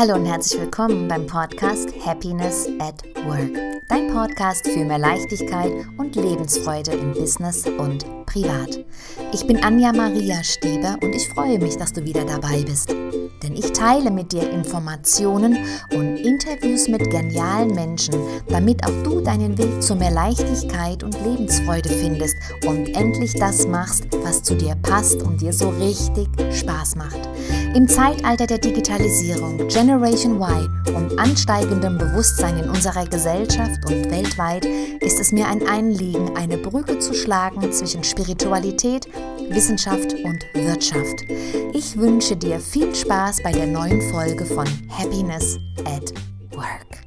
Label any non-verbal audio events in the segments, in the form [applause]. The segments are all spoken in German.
Hallo und herzlich willkommen beim Podcast Happiness at Work. Dein Podcast für mehr Leichtigkeit und Lebensfreude im Business und privat. Ich bin Anja Maria Stieber und ich freue mich, dass du wieder dabei bist. Denn ich teile mit dir Informationen und Interviews mit genialen Menschen, damit auch du deinen Weg zu mehr Leichtigkeit und Lebensfreude findest und endlich das machst, was zu dir passt und dir so richtig Spaß macht. Im Zeitalter der Digitalisierung, Generation Y und ansteigendem Bewusstsein in unserer Gesellschaft und weltweit ist es mir ein Anliegen, eine Brücke zu schlagen zwischen Spiritualität, Wissenschaft und Wirtschaft. Ich wünsche dir viel Spaß bei der neuen Folge von Happiness at Work.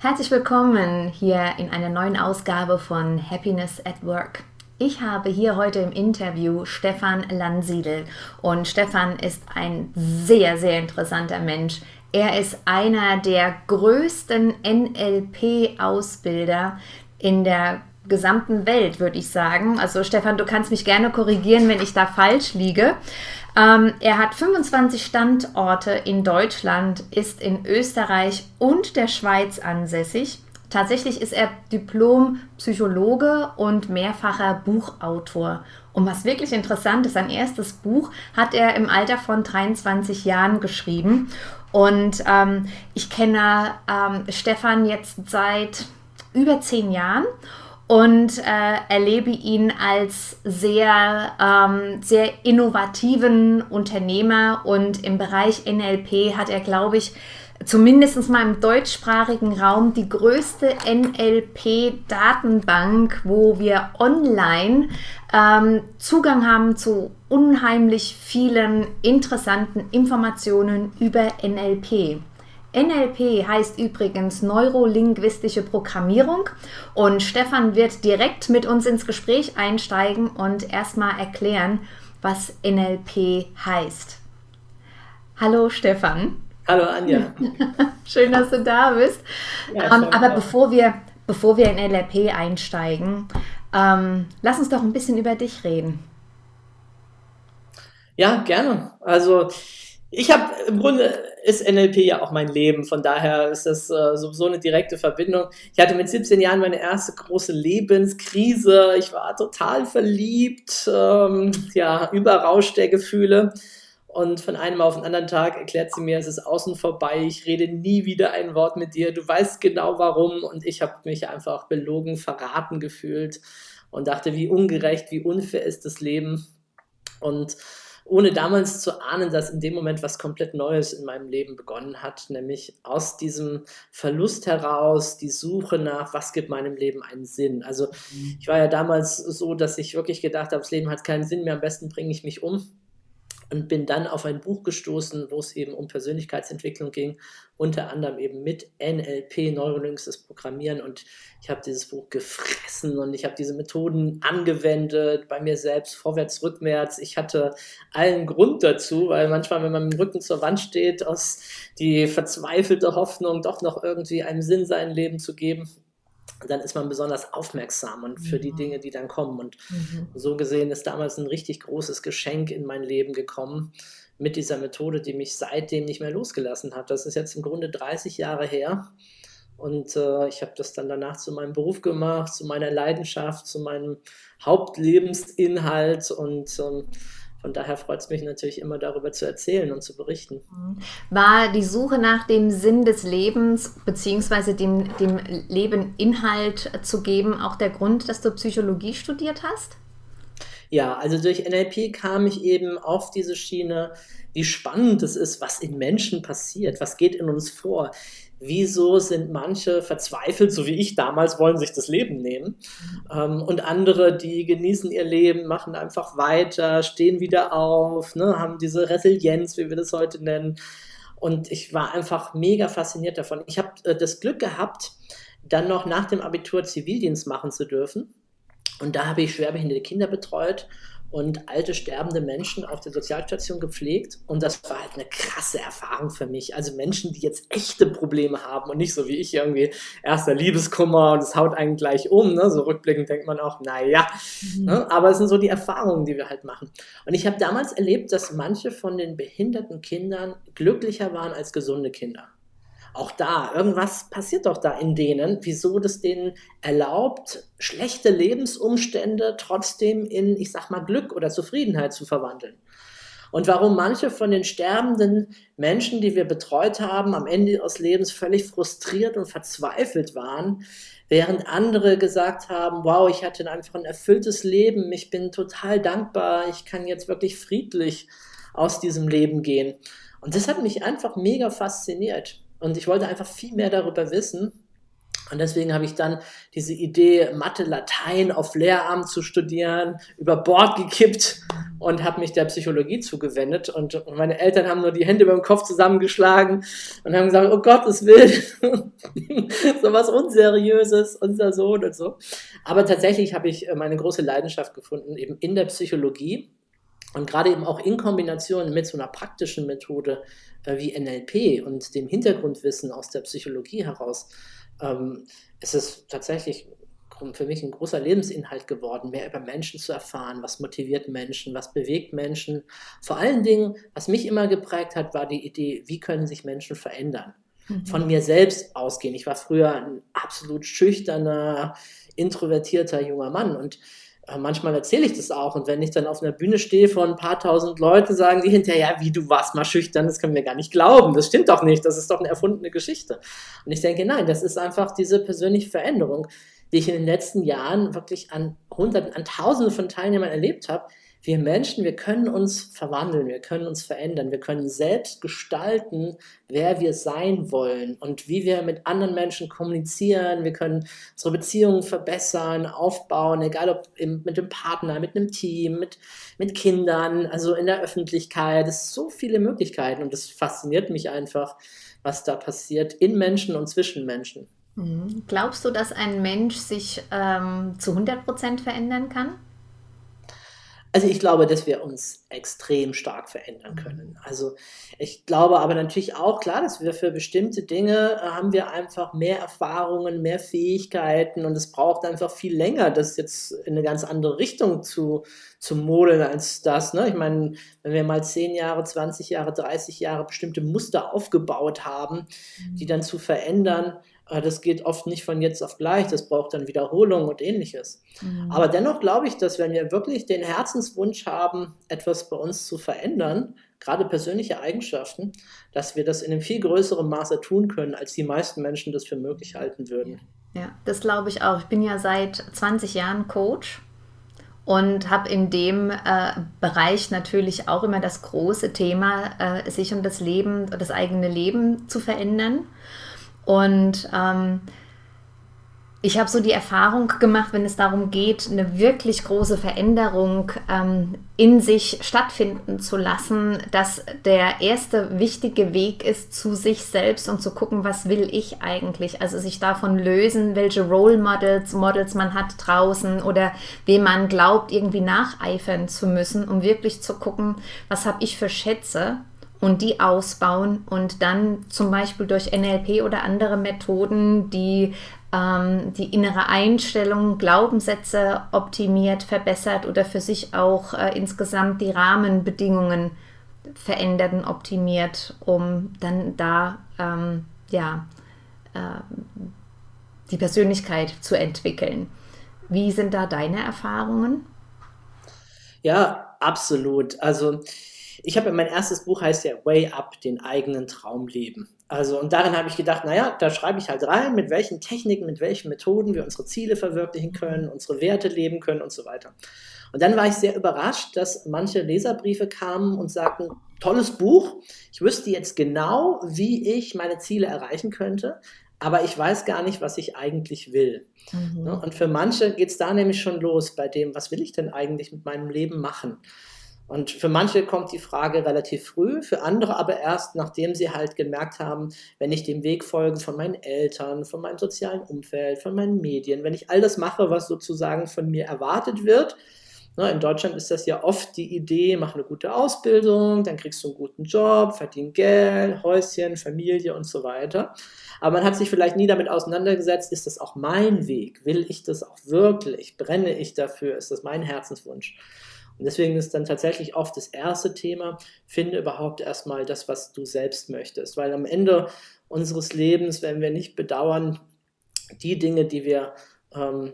Herzlich willkommen hier in einer neuen Ausgabe von Happiness at Work. Ich habe hier heute im Interview Stefan Lansiedel und Stefan ist ein sehr, sehr interessanter Mensch. Er ist einer der größten NLP-Ausbilder in der gesamten Welt, würde ich sagen. Also Stefan, du kannst mich gerne korrigieren, wenn ich da falsch liege. Ähm, er hat 25 Standorte in Deutschland, ist in Österreich und der Schweiz ansässig Tatsächlich ist er Diplom-Psychologe und mehrfacher Buchautor. Und was wirklich interessant ist, sein erstes Buch hat er im Alter von 23 Jahren geschrieben. Und ähm, ich kenne ähm, Stefan jetzt seit über zehn Jahren und äh, erlebe ihn als sehr, ähm, sehr innovativen Unternehmer. Und im Bereich NLP hat er, glaube ich, zumindest mal im deutschsprachigen Raum die größte NLP-Datenbank, wo wir online ähm, Zugang haben zu unheimlich vielen interessanten Informationen über NLP. NLP heißt übrigens neurolinguistische Programmierung und Stefan wird direkt mit uns ins Gespräch einsteigen und erstmal erklären, was NLP heißt. Hallo Stefan. Hallo Anja. [laughs] Schön, dass du da bist. Ja, ähm, aber bevor wir, bevor wir in NLP einsteigen, ähm, lass uns doch ein bisschen über dich reden. Ja, gerne. Also ich habe im Grunde ist NLP ja auch mein Leben, von daher ist das äh, sowieso eine direkte Verbindung. Ich hatte mit 17 Jahren meine erste große Lebenskrise. Ich war total verliebt, ähm, ja, überrauscht der Gefühle. Und von einem auf den anderen Tag erklärt sie mir, es ist außen vorbei, ich rede nie wieder ein Wort mit dir, du weißt genau warum. Und ich habe mich einfach belogen, verraten gefühlt und dachte, wie ungerecht, wie unfair ist das Leben. Und ohne damals zu ahnen, dass in dem Moment was komplett Neues in meinem Leben begonnen hat, nämlich aus diesem Verlust heraus die Suche nach, was gibt meinem Leben einen Sinn. Also mhm. ich war ja damals so, dass ich wirklich gedacht habe, das Leben hat keinen Sinn mehr, am besten bringe ich mich um und bin dann auf ein Buch gestoßen, wo es eben um Persönlichkeitsentwicklung ging, unter anderem eben mit NLP, neurolinguistisches Programmieren und ich habe dieses Buch gefressen und ich habe diese Methoden angewendet bei mir selbst, vorwärts, rückwärts. Ich hatte allen Grund dazu, weil manchmal, wenn man mit dem Rücken zur Wand steht, aus die verzweifelte Hoffnung, doch noch irgendwie einen Sinn seinem Leben zu geben, dann ist man besonders aufmerksam und für ja. die Dinge, die dann kommen. Und mhm. so gesehen ist damals ein richtig großes Geschenk in mein Leben gekommen mit dieser Methode, die mich seitdem nicht mehr losgelassen hat. Das ist jetzt im Grunde 30 Jahre her. Und äh, ich habe das dann danach zu meinem Beruf gemacht, zu meiner Leidenschaft, zu meinem Hauptlebensinhalt und ähm, von daher freut es mich natürlich immer darüber zu erzählen und zu berichten. War die Suche nach dem Sinn des Lebens bzw. dem, dem Leben Inhalt zu geben auch der Grund, dass du Psychologie studiert hast? Ja, also durch NLP kam ich eben auf diese Schiene, wie spannend es ist, was in Menschen passiert, was geht in uns vor wieso sind manche verzweifelt, so wie ich damals, wollen sich das Leben nehmen. Ähm, und andere, die genießen ihr Leben, machen einfach weiter, stehen wieder auf, ne, haben diese Resilienz, wie wir das heute nennen. Und ich war einfach mega fasziniert davon. Ich habe äh, das Glück gehabt, dann noch nach dem Abitur Zivildienst machen zu dürfen. Und da habe ich schwerbehinderte Kinder betreut und alte sterbende Menschen auf der Sozialstation gepflegt. Und das war halt eine krasse Erfahrung für mich. Also Menschen, die jetzt echte Probleme haben und nicht so wie ich irgendwie erster Liebeskummer und es haut einen gleich um. Ne? So rückblickend denkt man auch, naja. Mhm. Ne? Aber es sind so die Erfahrungen, die wir halt machen. Und ich habe damals erlebt, dass manche von den behinderten Kindern glücklicher waren als gesunde Kinder auch da, irgendwas passiert doch da in denen, wieso das denen erlaubt, schlechte Lebensumstände trotzdem in, ich sag mal, Glück oder Zufriedenheit zu verwandeln. Und warum manche von den sterbenden Menschen, die wir betreut haben, am Ende ihres Lebens völlig frustriert und verzweifelt waren, während andere gesagt haben, wow, ich hatte einfach ein erfülltes Leben, ich bin total dankbar, ich kann jetzt wirklich friedlich aus diesem Leben gehen. Und das hat mich einfach mega fasziniert. Und ich wollte einfach viel mehr darüber wissen. Und deswegen habe ich dann diese Idee, Mathe, Latein auf Lehramt zu studieren, über Bord gekippt und habe mich der Psychologie zugewendet. Und meine Eltern haben nur die Hände über dem Kopf zusammengeschlagen und haben gesagt, oh Gottes Willen, [laughs] so was Unseriöses, unser Sohn und so. Aber tatsächlich habe ich äh, meine große Leidenschaft gefunden, eben in der Psychologie und gerade eben auch in Kombination mit so einer praktischen Methode äh, wie NLP und dem Hintergrundwissen aus der Psychologie heraus, ähm, ist es tatsächlich für mich ein großer Lebensinhalt geworden, mehr über Menschen zu erfahren, was motiviert Menschen, was bewegt Menschen. Vor allen Dingen, was mich immer geprägt hat, war die Idee, wie können sich Menschen verändern. Mhm. Von mir selbst ausgehen. Ich war früher ein absolut schüchterner, introvertierter junger Mann und manchmal erzähle ich das auch. Und wenn ich dann auf einer Bühne stehe vor ein paar tausend Leuten, sagen die hinterher, ja, wie du warst mal schüchtern, das können wir gar nicht glauben, das stimmt doch nicht, das ist doch eine erfundene Geschichte. Und ich denke, nein, das ist einfach diese persönliche Veränderung, die ich in den letzten Jahren wirklich an Hunderten, an Tausenden von Teilnehmern erlebt habe, wir Menschen, wir können uns verwandeln, wir können uns verändern, wir können selbst gestalten, wer wir sein wollen und wie wir mit anderen Menschen kommunizieren. Wir können unsere Beziehungen verbessern, aufbauen, egal ob im, mit dem Partner, mit einem Team, mit, mit Kindern, also in der Öffentlichkeit. Es sind so viele Möglichkeiten und es fasziniert mich einfach, was da passiert in Menschen und zwischen Menschen. Mhm. Glaubst du, dass ein Mensch sich ähm, zu 100 Prozent verändern kann? Also ich glaube, dass wir uns extrem stark verändern können. Also ich glaube aber natürlich auch klar, dass wir für bestimmte Dinge äh, haben wir einfach mehr Erfahrungen, mehr Fähigkeiten und es braucht einfach viel länger, das jetzt in eine ganz andere Richtung zu, zu modeln als das. Ne? Ich meine, wenn wir mal 10 Jahre, 20 Jahre, 30 Jahre bestimmte Muster aufgebaut haben, die dann zu verändern, das geht oft nicht von jetzt auf gleich, das braucht dann Wiederholung und ähnliches. Mhm. Aber dennoch glaube ich, dass wenn wir wirklich den Herzenswunsch haben, etwas bei uns zu verändern, gerade persönliche Eigenschaften, dass wir das in einem viel größeren Maße tun können, als die meisten Menschen das für möglich halten würden. Ja, das glaube ich auch. Ich bin ja seit 20 Jahren Coach und habe in dem äh, Bereich natürlich auch immer das große Thema, äh, sich um das Leben, das eigene Leben zu verändern. Und ähm, ich habe so die Erfahrung gemacht, wenn es darum geht, eine wirklich große Veränderung ähm, in sich stattfinden zu lassen, dass der erste wichtige Weg ist zu sich selbst und zu gucken, was will ich eigentlich? Also sich davon lösen, welche Role Models, Models man hat draußen oder wem man glaubt, irgendwie nacheifern zu müssen, um wirklich zu gucken, was habe ich für Schätze und die ausbauen und dann zum Beispiel durch NLP oder andere Methoden, die ähm, die innere Einstellung, Glaubenssätze optimiert, verbessert oder für sich auch äh, insgesamt die Rahmenbedingungen verändert und optimiert, um dann da ähm, ja, äh, die Persönlichkeit zu entwickeln. Wie sind da deine Erfahrungen? Ja, absolut. Also ich habe mein erstes Buch heißt ja Way Up, den eigenen Traum leben. Also, und darin habe ich gedacht, naja, da schreibe ich halt rein, mit welchen Techniken, mit welchen Methoden wir unsere Ziele verwirklichen können, unsere Werte leben können und so weiter. Und dann war ich sehr überrascht, dass manche Leserbriefe kamen und sagten, tolles Buch, ich wüsste jetzt genau, wie ich meine Ziele erreichen könnte, aber ich weiß gar nicht, was ich eigentlich will. Mhm. Ne, und für manche geht es da nämlich schon los bei dem, was will ich denn eigentlich mit meinem Leben machen? Und für manche kommt die Frage relativ früh, für andere aber erst, nachdem sie halt gemerkt haben, wenn ich dem Weg folge von meinen Eltern, von meinem sozialen Umfeld, von meinen Medien, wenn ich all das mache, was sozusagen von mir erwartet wird, Ne, in Deutschland ist das ja oft die Idee, mach eine gute Ausbildung, dann kriegst du einen guten Job, verdien Geld, Häuschen, Familie und so weiter. Aber man hat sich vielleicht nie damit auseinandergesetzt, ist das auch mein Weg? Will ich das auch wirklich? Brenne ich dafür? Ist das mein Herzenswunsch? Und deswegen ist dann tatsächlich oft das erste Thema, finde überhaupt erstmal das, was du selbst möchtest. Weil am Ende unseres Lebens, wenn wir nicht bedauern, die Dinge, die wir, ähm,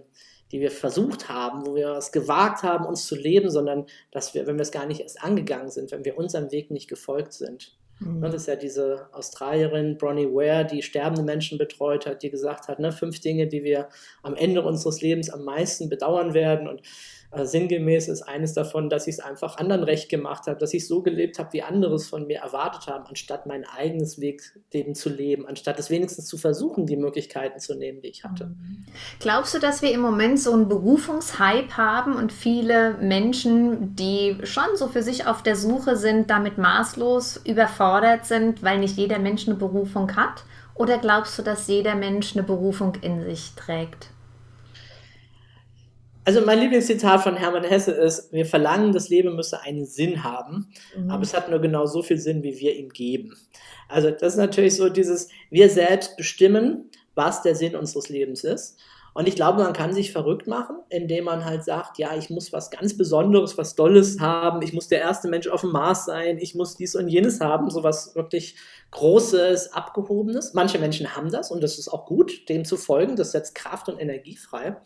die wir versucht haben, wo wir es gewagt haben, uns zu leben, sondern dass wir, wenn wir es gar nicht erst angegangen sind, wenn wir unserem Weg nicht gefolgt sind. Mhm. Das ist ja diese Australierin Bronnie Ware, die sterbende Menschen betreut hat, die gesagt hat, ne, fünf Dinge, die wir am Ende unseres Lebens am meisten bedauern werden. Und äh, sinngemäß ist eines davon, dass ich es einfach anderen recht gemacht habe, dass ich so gelebt habe, wie andere es von mir erwartet haben, anstatt mein eigenes Wegleben zu leben, anstatt es wenigstens zu versuchen, die Möglichkeiten zu nehmen, die ich hatte. Mhm. Glaubst du, dass wir im Moment so einen Berufungshype haben und viele Menschen, die schon so für sich auf der Suche sind, damit maßlos überfordert sind, weil nicht jeder Mensch eine Berufung hat? Oder glaubst du, dass jeder Mensch eine Berufung in sich trägt? Also mein Lieblingszitat von Hermann Hesse ist, wir verlangen, das Leben müsse einen Sinn haben, mhm. aber es hat nur genau so viel Sinn, wie wir ihm geben. Also das ist natürlich so dieses, wir selbst bestimmen, was der Sinn unseres Lebens ist. Und ich glaube, man kann sich verrückt machen, indem man halt sagt, ja, ich muss was ganz Besonderes, was Dolles haben, ich muss der erste Mensch auf dem Mars sein, ich muss dies und jenes haben, so was wirklich Großes, Abgehobenes. Manche Menschen haben das und das ist auch gut, dem zu folgen, das setzt Kraft und Energie frei.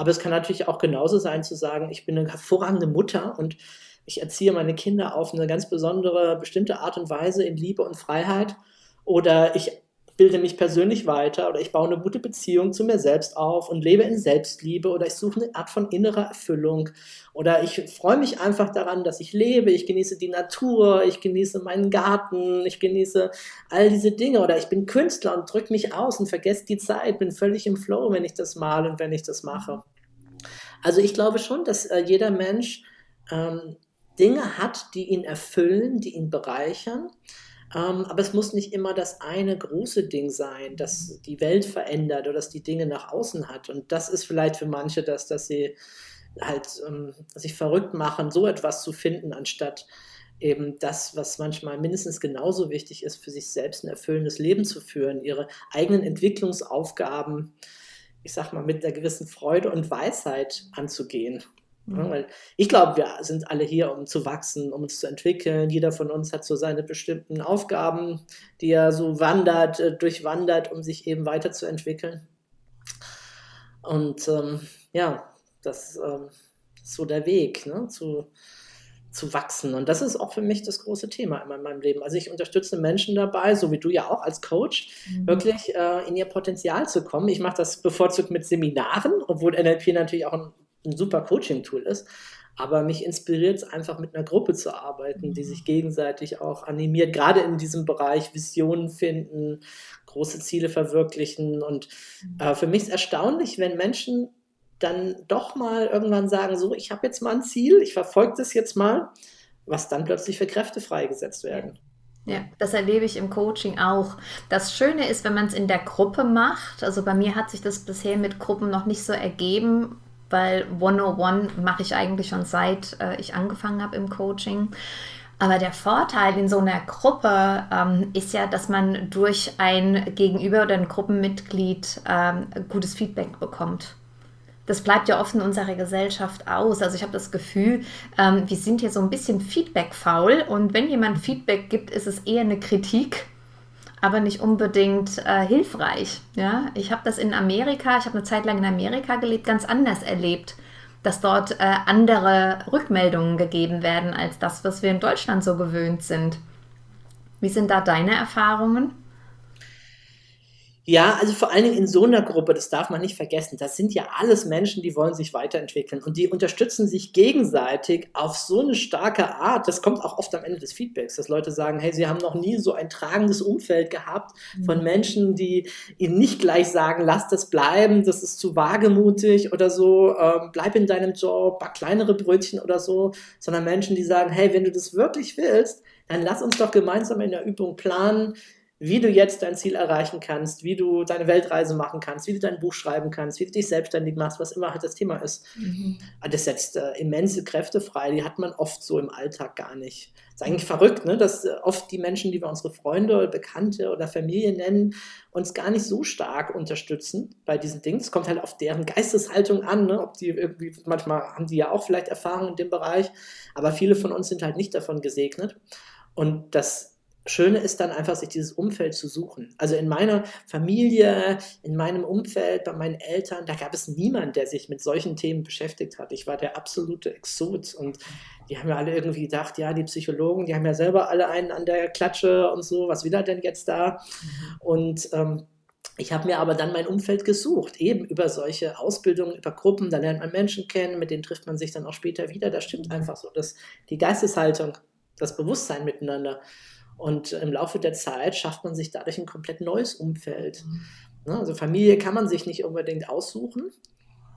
Aber es kann natürlich auch genauso sein zu sagen, ich bin eine hervorragende Mutter und ich erziehe meine Kinder auf eine ganz besondere, bestimmte Art und Weise in Liebe und Freiheit. Oder ich bilde mich persönlich weiter oder ich baue eine gute Beziehung zu mir selbst auf und lebe in Selbstliebe oder ich suche eine Art von innerer Erfüllung oder ich freue mich einfach daran, dass ich lebe, ich genieße die Natur, ich genieße meinen Garten, ich genieße all diese Dinge oder ich bin Künstler und drücke mich aus und vergesse die Zeit, bin völlig im Flow, wenn ich das male und wenn ich das mache. Also ich glaube schon, dass äh, jeder Mensch ähm, Dinge hat, die ihn erfüllen, die ihn bereichern ähm, aber es muss nicht immer das eine große Ding sein, das die Welt verändert oder das die Dinge nach außen hat. Und das ist vielleicht für manche das, dass sie halt ähm, sich verrückt machen, so etwas zu finden, anstatt eben das, was manchmal mindestens genauso wichtig ist, für sich selbst ein erfüllendes Leben zu führen, ihre eigenen Entwicklungsaufgaben, ich sag mal, mit einer gewissen Freude und Weisheit anzugehen. Mhm. Ich glaube, wir sind alle hier, um zu wachsen, um uns zu entwickeln. Jeder von uns hat so seine bestimmten Aufgaben, die er so wandert, äh, durchwandert, um sich eben weiterzuentwickeln. Und ähm, ja, das ähm, ist so der Weg, ne, zu, zu wachsen. Und das ist auch für mich das große Thema in meinem Leben. Also ich unterstütze Menschen dabei, so wie du ja auch als Coach, mhm. wirklich äh, in ihr Potenzial zu kommen. Ich mache das bevorzugt mit Seminaren, obwohl NLP natürlich auch ein ein super Coaching-Tool ist. Aber mich inspiriert es einfach mit einer Gruppe zu arbeiten, die sich gegenseitig auch animiert, gerade in diesem Bereich Visionen finden, große Ziele verwirklichen. Und äh, für mich ist erstaunlich, wenn Menschen dann doch mal irgendwann sagen, so, ich habe jetzt mal ein Ziel, ich verfolge das jetzt mal, was dann plötzlich für Kräfte freigesetzt werden. Ja, das erlebe ich im Coaching auch. Das Schöne ist, wenn man es in der Gruppe macht, also bei mir hat sich das bisher mit Gruppen noch nicht so ergeben, weil 101 mache ich eigentlich schon seit äh, ich angefangen habe im Coaching. Aber der Vorteil in so einer Gruppe ähm, ist ja, dass man durch ein Gegenüber oder ein Gruppenmitglied ähm, gutes Feedback bekommt. Das bleibt ja oft in unserer Gesellschaft aus. Also ich habe das Gefühl, ähm, wir sind hier so ein bisschen feedbackfaul und wenn jemand Feedback gibt, ist es eher eine Kritik aber nicht unbedingt äh, hilfreich. Ja? Ich habe das in Amerika, ich habe eine Zeit lang in Amerika gelebt, ganz anders erlebt, dass dort äh, andere Rückmeldungen gegeben werden als das, was wir in Deutschland so gewöhnt sind. Wie sind da deine Erfahrungen? Ja, also vor allen Dingen in so einer Gruppe, das darf man nicht vergessen, das sind ja alles Menschen, die wollen sich weiterentwickeln und die unterstützen sich gegenseitig auf so eine starke Art. Das kommt auch oft am Ende des Feedbacks, dass Leute sagen, hey, sie haben noch nie so ein tragendes Umfeld gehabt von mhm. Menschen, die ihnen nicht gleich sagen, lass das bleiben, das ist zu wagemutig oder so, ähm, bleib in deinem Job, back kleinere Brötchen oder so, sondern Menschen, die sagen, hey, wenn du das wirklich willst, dann lass uns doch gemeinsam in der Übung planen, wie du jetzt dein Ziel erreichen kannst, wie du deine Weltreise machen kannst, wie du dein Buch schreiben kannst, wie du dich selbstständig machst, was immer halt das Thema ist. Mhm. Das setzt äh, immense Kräfte frei, die hat man oft so im Alltag gar nicht. Das ist eigentlich verrückt, ne? dass äh, oft die Menschen, die wir unsere Freunde, Bekannte oder Familie nennen, uns gar nicht so stark unterstützen bei diesen Dingen. Es kommt halt auf deren Geisteshaltung an, ne? ob die irgendwie, manchmal haben die ja auch vielleicht Erfahrung in dem Bereich, aber viele von uns sind halt nicht davon gesegnet. Und das Schöne ist dann einfach, sich dieses Umfeld zu suchen. Also in meiner Familie, in meinem Umfeld, bei meinen Eltern, da gab es niemanden, der sich mit solchen Themen beschäftigt hat. Ich war der absolute Exot und die haben ja alle irgendwie gedacht, ja, die Psychologen, die haben ja selber alle einen an der Klatsche und so, was will er denn jetzt da? Und ähm, ich habe mir aber dann mein Umfeld gesucht, eben über solche Ausbildungen, über Gruppen, da lernt man Menschen kennen, mit denen trifft man sich dann auch später wieder. Da stimmt einfach so, dass die Geisteshaltung, das Bewusstsein miteinander und im Laufe der Zeit schafft man sich dadurch ein komplett neues Umfeld. Mhm. Also Familie kann man sich nicht unbedingt aussuchen,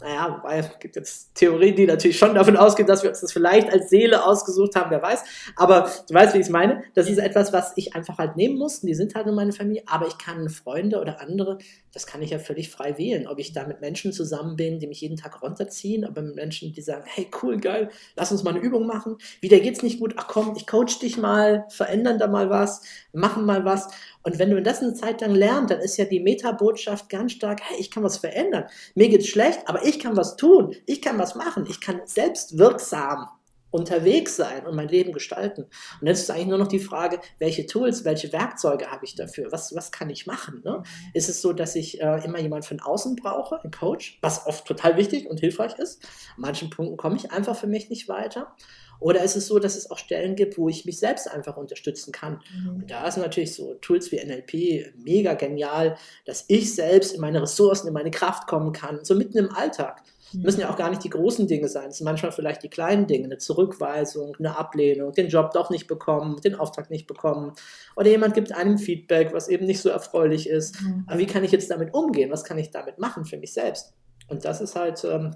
naja, wobei es gibt jetzt Theorien, die natürlich schon davon ausgehen, dass wir uns das vielleicht als Seele ausgesucht haben, wer weiß. Aber du weißt, wie ich es meine. Das ist etwas, was ich einfach halt nehmen muss. Die sind halt in meiner Familie. Aber ich kann Freunde oder andere, das kann ich ja völlig frei wählen. Ob ich da mit Menschen zusammen bin, die mich jeden Tag runterziehen, aber mit Menschen, die sagen, hey, cool, geil, lass uns mal eine Übung machen. Wieder geht's nicht gut. Ach komm, ich coach dich mal, verändern da mal was, machen mal was. Und wenn du das eine Zeit lang lernst, dann ist ja die Metabotschaft ganz stark, hey, ich kann was verändern. Mir geht's schlecht, aber ich kann was tun. Ich kann was machen. Ich kann selbst wirksam unterwegs sein und mein Leben gestalten. Und jetzt ist eigentlich nur noch die Frage, welche Tools, welche Werkzeuge habe ich dafür? Was, was kann ich machen? Ne? Mhm. Ist es so, dass ich äh, immer jemand von außen brauche, einen Coach, was oft total wichtig und hilfreich ist? An manchen Punkten komme ich einfach für mich nicht weiter. Oder ist es so, dass es auch Stellen gibt, wo ich mich selbst einfach unterstützen kann? Mhm. Und da ist natürlich so Tools wie NLP mega genial, dass ich selbst in meine Ressourcen, in meine Kraft kommen kann, so mitten im Alltag. Mhm. Müssen ja auch gar nicht die großen Dinge sein. Es sind manchmal vielleicht die kleinen Dinge, eine Zurückweisung, eine Ablehnung, den Job doch nicht bekommen, den Auftrag nicht bekommen. Oder jemand gibt einem Feedback, was eben nicht so erfreulich ist. Mhm. Aber wie kann ich jetzt damit umgehen? Was kann ich damit machen für mich selbst? Und das ist halt ähm,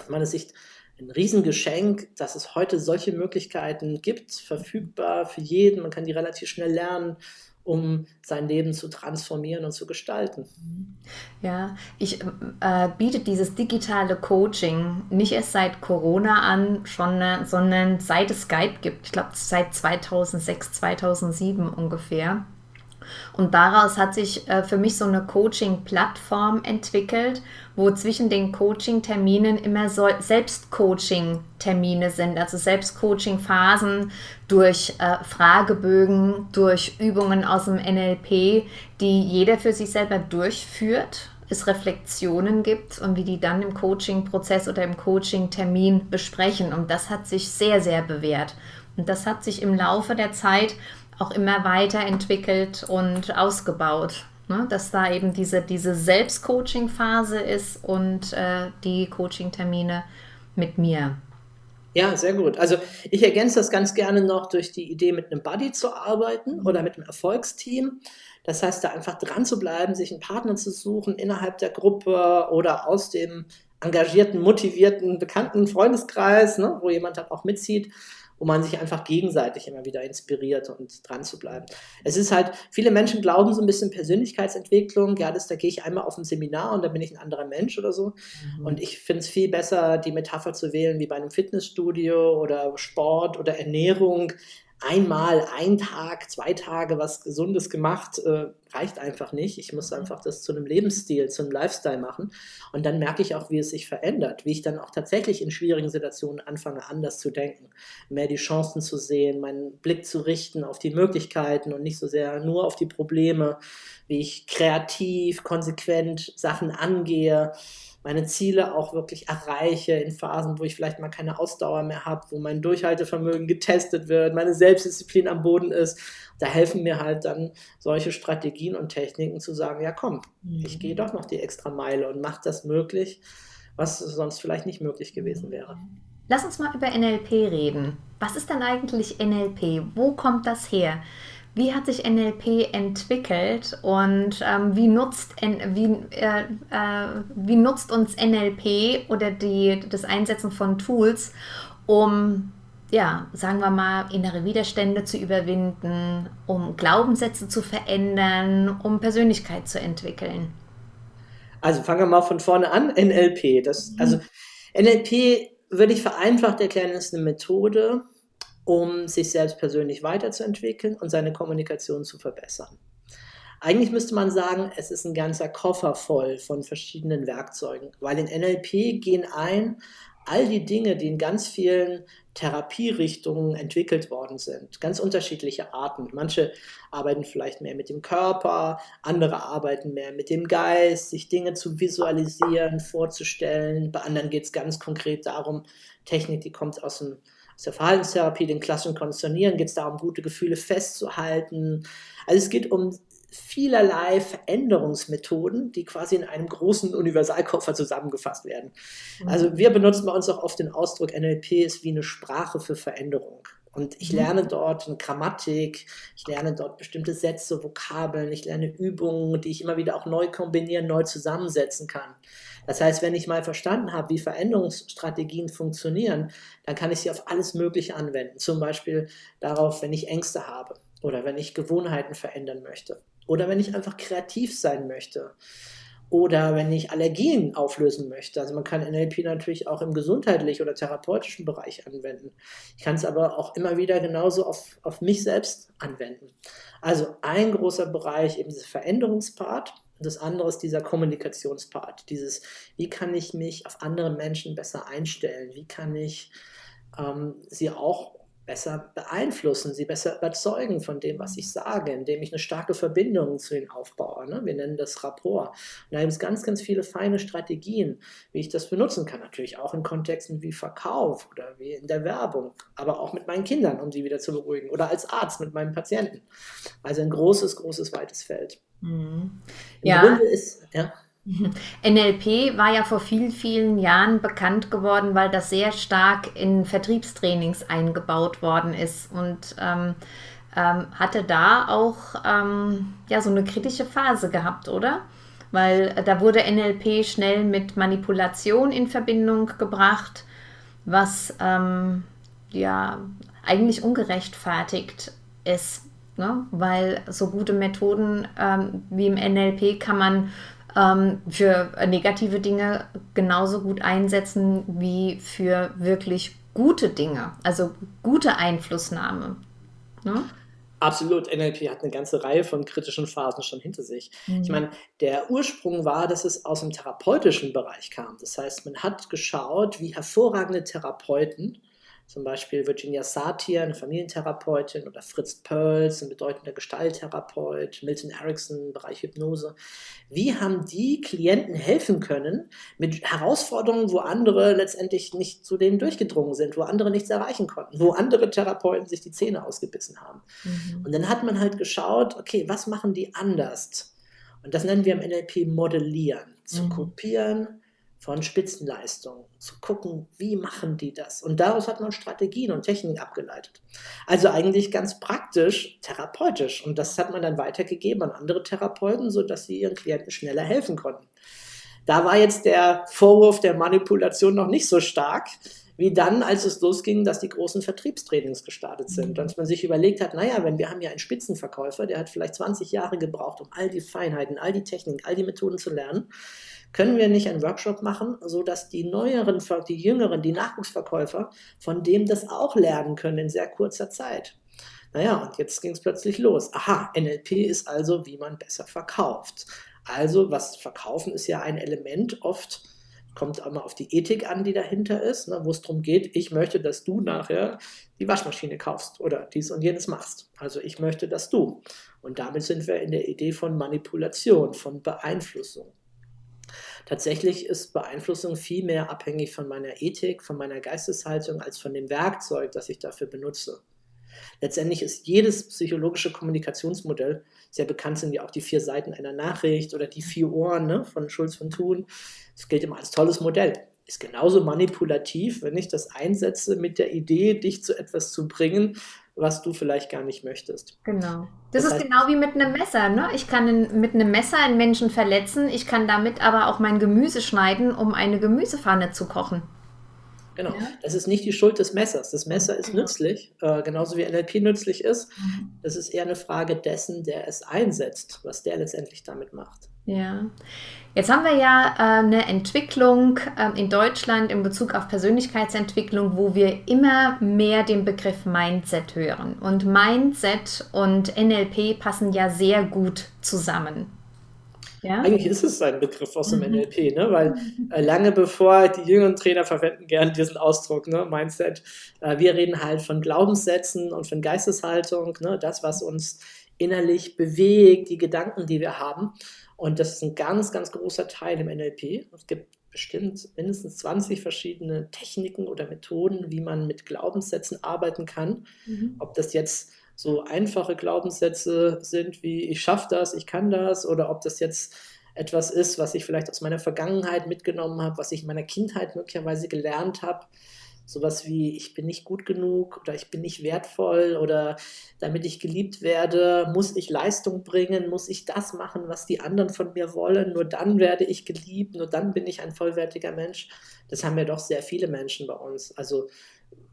aus meiner Sicht ein Riesengeschenk, dass es heute solche Möglichkeiten gibt, verfügbar für jeden. Man kann die relativ schnell lernen, um sein Leben zu transformieren und zu gestalten. Ja, ich äh, biete dieses digitale Coaching nicht erst seit Corona an, schon, sondern seit es Skype gibt. Ich glaube, seit 2006, 2007 ungefähr. Und daraus hat sich äh, für mich so eine Coaching-Plattform entwickelt, wo zwischen den Coaching-Terminen immer so Selbstcoaching-Termine sind, also Selbstcoaching-Phasen durch äh, Fragebögen, durch Übungen aus dem NLP, die jeder für sich selber durchführt es Reflexionen gibt und wie die dann im Coaching-Prozess oder im Coaching-Termin besprechen. Und das hat sich sehr, sehr bewährt. Und das hat sich im Laufe der Zeit auch immer weiterentwickelt und ausgebaut. Ne? Dass da eben diese, diese Selbstcoaching-Phase ist und äh, die Coaching-Termine mit mir. Ja, sehr gut. Also ich ergänze das ganz gerne noch durch die Idee, mit einem Buddy zu arbeiten oder mit einem Erfolgsteam. Das heißt, da einfach dran zu bleiben, sich einen Partner zu suchen innerhalb der Gruppe oder aus dem engagierten, motivierten, bekannten Freundeskreis, ne, wo jemand dann auch mitzieht wo man sich einfach gegenseitig immer wieder inspiriert und dran zu bleiben. Es ist halt, viele Menschen glauben so ein bisschen Persönlichkeitsentwicklung, ja, das, da gehe ich einmal auf ein Seminar und dann bin ich ein anderer Mensch oder so. Mhm. Und ich finde es viel besser, die Metapher zu wählen wie bei einem Fitnessstudio oder Sport oder Ernährung einmal, ein Tag, zwei Tage was Gesundes gemacht, äh, reicht einfach nicht. Ich muss einfach das zu einem Lebensstil, zu einem Lifestyle machen. Und dann merke ich auch, wie es sich verändert, wie ich dann auch tatsächlich in schwierigen Situationen anfange, anders zu denken, mehr die Chancen zu sehen, meinen Blick zu richten auf die Möglichkeiten und nicht so sehr nur auf die Probleme, wie ich kreativ, konsequent Sachen angehe meine Ziele auch wirklich erreiche in Phasen, wo ich vielleicht mal keine Ausdauer mehr habe, wo mein Durchhaltevermögen getestet wird, meine Selbstdisziplin am Boden ist. Da helfen mir halt dann solche Strategien und Techniken zu sagen, ja komm, mhm. ich gehe doch noch die extra Meile und mache das möglich, was sonst vielleicht nicht möglich gewesen wäre. Lass uns mal über NLP reden. Was ist denn eigentlich NLP? Wo kommt das her? Wie hat sich NLP entwickelt und ähm, wie, nutzt, wie, äh, äh, wie nutzt uns NLP oder die, das Einsetzen von Tools, um ja, sagen wir mal, innere Widerstände zu überwinden, um Glaubenssätze zu verändern, um Persönlichkeit zu entwickeln? Also fangen wir mal von vorne an. NLP. Das, mhm. Also NLP würde ich vereinfacht erklären, ist eine Methode, um sich selbst persönlich weiterzuentwickeln und seine Kommunikation zu verbessern. Eigentlich müsste man sagen, es ist ein ganzer Koffer voll von verschiedenen Werkzeugen, weil in NLP gehen ein all die Dinge, die in ganz vielen Therapierichtungen entwickelt worden sind. Ganz unterschiedliche Arten. Manche arbeiten vielleicht mehr mit dem Körper, andere arbeiten mehr mit dem Geist, sich Dinge zu visualisieren, vorzustellen. Bei anderen geht es ganz konkret darum, Technik, die kommt aus, dem, der Verhaltenstherapie, den klassischen Konditionieren, geht es darum, gute Gefühle festzuhalten. Also es geht um vielerlei Veränderungsmethoden, die quasi in einem großen Universalkoffer zusammengefasst werden. Mhm. Also wir benutzen bei uns auch oft den Ausdruck, NLP ist wie eine Sprache für Veränderung. Und ich mhm. lerne dort eine Grammatik, ich lerne dort bestimmte Sätze, Vokabeln, ich lerne Übungen, die ich immer wieder auch neu kombinieren, neu zusammensetzen kann. Das heißt, wenn ich mal verstanden habe, wie Veränderungsstrategien funktionieren, dann kann ich sie auf alles Mögliche anwenden. Zum Beispiel darauf, wenn ich Ängste habe oder wenn ich Gewohnheiten verändern möchte oder wenn ich einfach kreativ sein möchte. Oder wenn ich Allergien auflösen möchte. Also man kann NLP natürlich auch im gesundheitlichen oder therapeutischen Bereich anwenden. Ich kann es aber auch immer wieder genauso auf, auf mich selbst anwenden. Also ein großer Bereich, eben dieser Veränderungspart. Das andere ist dieser Kommunikationspart. Dieses, wie kann ich mich auf andere Menschen besser einstellen? Wie kann ich ähm, sie auch besser beeinflussen, sie besser überzeugen von dem, was ich sage, indem ich eine starke Verbindung zu ihnen aufbaue. Ne? Wir nennen das Rapport. Und da gibt es ganz, ganz viele feine Strategien, wie ich das benutzen kann. Natürlich auch in Kontexten wie Verkauf oder wie in der Werbung, aber auch mit meinen Kindern, um sie wieder zu beruhigen oder als Arzt mit meinen Patienten. Also ein großes, großes, weites Feld. Mhm. Im ja. Grunde ist, ja. [laughs] NLP war ja vor vielen, vielen Jahren bekannt geworden, weil das sehr stark in Vertriebstrainings eingebaut worden ist und ähm, ähm, hatte da auch ähm, ja, so eine kritische Phase gehabt, oder? Weil da wurde NLP schnell mit Manipulation in Verbindung gebracht, was ähm, ja eigentlich ungerechtfertigt ist. Ne? Weil so gute Methoden ähm, wie im NLP kann man ähm, für negative Dinge genauso gut einsetzen wie für wirklich gute Dinge, also gute Einflussnahme. Ne? Absolut, NLP hat eine ganze Reihe von kritischen Phasen schon hinter sich. Mhm. Ich meine, der Ursprung war, dass es aus dem therapeutischen Bereich kam. Das heißt, man hat geschaut, wie hervorragende Therapeuten zum Beispiel Virginia Satir, eine Familientherapeutin, oder Fritz Perls, ein bedeutender Gestalttherapeut, Milton Erickson, Bereich Hypnose. Wie haben die Klienten helfen können mit Herausforderungen, wo andere letztendlich nicht zu denen durchgedrungen sind, wo andere nichts erreichen konnten, wo andere Therapeuten sich die Zähne ausgebissen haben. Mhm. Und dann hat man halt geschaut, okay, was machen die anders? Und das nennen wir im NLP Modellieren, zu mhm. kopieren, von Spitzenleistungen, zu gucken, wie machen die das. Und daraus hat man Strategien und Techniken abgeleitet. Also eigentlich ganz praktisch, therapeutisch. Und das hat man dann weitergegeben an andere Therapeuten, sodass sie ihren Klienten schneller helfen konnten. Da war jetzt der Vorwurf der Manipulation noch nicht so stark, wie dann, als es losging, dass die großen Vertriebstrainings gestartet sind. Und man sich überlegt hat, naja, wenn wir haben ja einen Spitzenverkäufer, der hat vielleicht 20 Jahre gebraucht, um all die Feinheiten, all die Techniken, all die Methoden zu lernen, können wir nicht einen Workshop machen, sodass die neueren, die jüngeren, die Nachwuchsverkäufer von dem das auch lernen können in sehr kurzer Zeit? Naja, und jetzt ging es plötzlich los. Aha, NLP ist also, wie man besser verkauft. Also, was verkaufen ist ja ein Element oft, kommt immer auf die Ethik an, die dahinter ist, ne, wo es darum geht, ich möchte, dass du nachher die Waschmaschine kaufst oder dies und jenes machst. Also ich möchte, dass du. Und damit sind wir in der Idee von Manipulation, von Beeinflussung. Tatsächlich ist Beeinflussung viel mehr abhängig von meiner Ethik, von meiner Geisteshaltung, als von dem Werkzeug, das ich dafür benutze. Letztendlich ist jedes psychologische Kommunikationsmodell, sehr bekannt sind ja auch die vier Seiten einer Nachricht oder die vier Ohren ne, von Schulz von Thun, das gilt immer als tolles Modell. Ist genauso manipulativ, wenn ich das einsetze mit der Idee, dich zu etwas zu bringen, was du vielleicht gar nicht möchtest. Genau. Das, das ist heißt, genau wie mit einem Messer. Ne? Ich kann in, mit einem Messer einen Menschen verletzen, ich kann damit aber auch mein Gemüse schneiden, um eine Gemüsepfanne zu kochen. Genau. Ja. Das ist nicht die Schuld des Messers. Das Messer ist genau. nützlich, äh, genauso wie NLP nützlich ist. Mhm. Das ist eher eine Frage dessen, der es einsetzt, was der letztendlich damit macht. Ja. Jetzt haben wir ja äh, eine Entwicklung äh, in Deutschland in Bezug auf Persönlichkeitsentwicklung, wo wir immer mehr den Begriff Mindset hören. Und Mindset und NLP passen ja sehr gut zusammen. Ja? Eigentlich ist es ein Begriff aus dem mhm. NLP, ne? weil äh, lange bevor die jüngeren Trainer verwenden gern diesen Ausdruck, ne? Mindset, äh, wir reden halt von Glaubenssätzen und von Geisteshaltung, ne? das, was uns innerlich bewegt, die Gedanken, die wir haben. Und das ist ein ganz, ganz großer Teil im NLP. Es gibt bestimmt mindestens 20 verschiedene Techniken oder Methoden, wie man mit Glaubenssätzen arbeiten kann. Mhm. Ob das jetzt so einfache Glaubenssätze sind wie ich schaffe das, ich kann das, oder ob das jetzt etwas ist, was ich vielleicht aus meiner Vergangenheit mitgenommen habe, was ich in meiner Kindheit möglicherweise gelernt habe. Sowas wie ich bin nicht gut genug oder ich bin nicht wertvoll oder damit ich geliebt werde, muss ich Leistung bringen, muss ich das machen, was die anderen von mir wollen, nur dann werde ich geliebt, nur dann bin ich ein vollwertiger Mensch. Das haben ja doch sehr viele Menschen bei uns. Also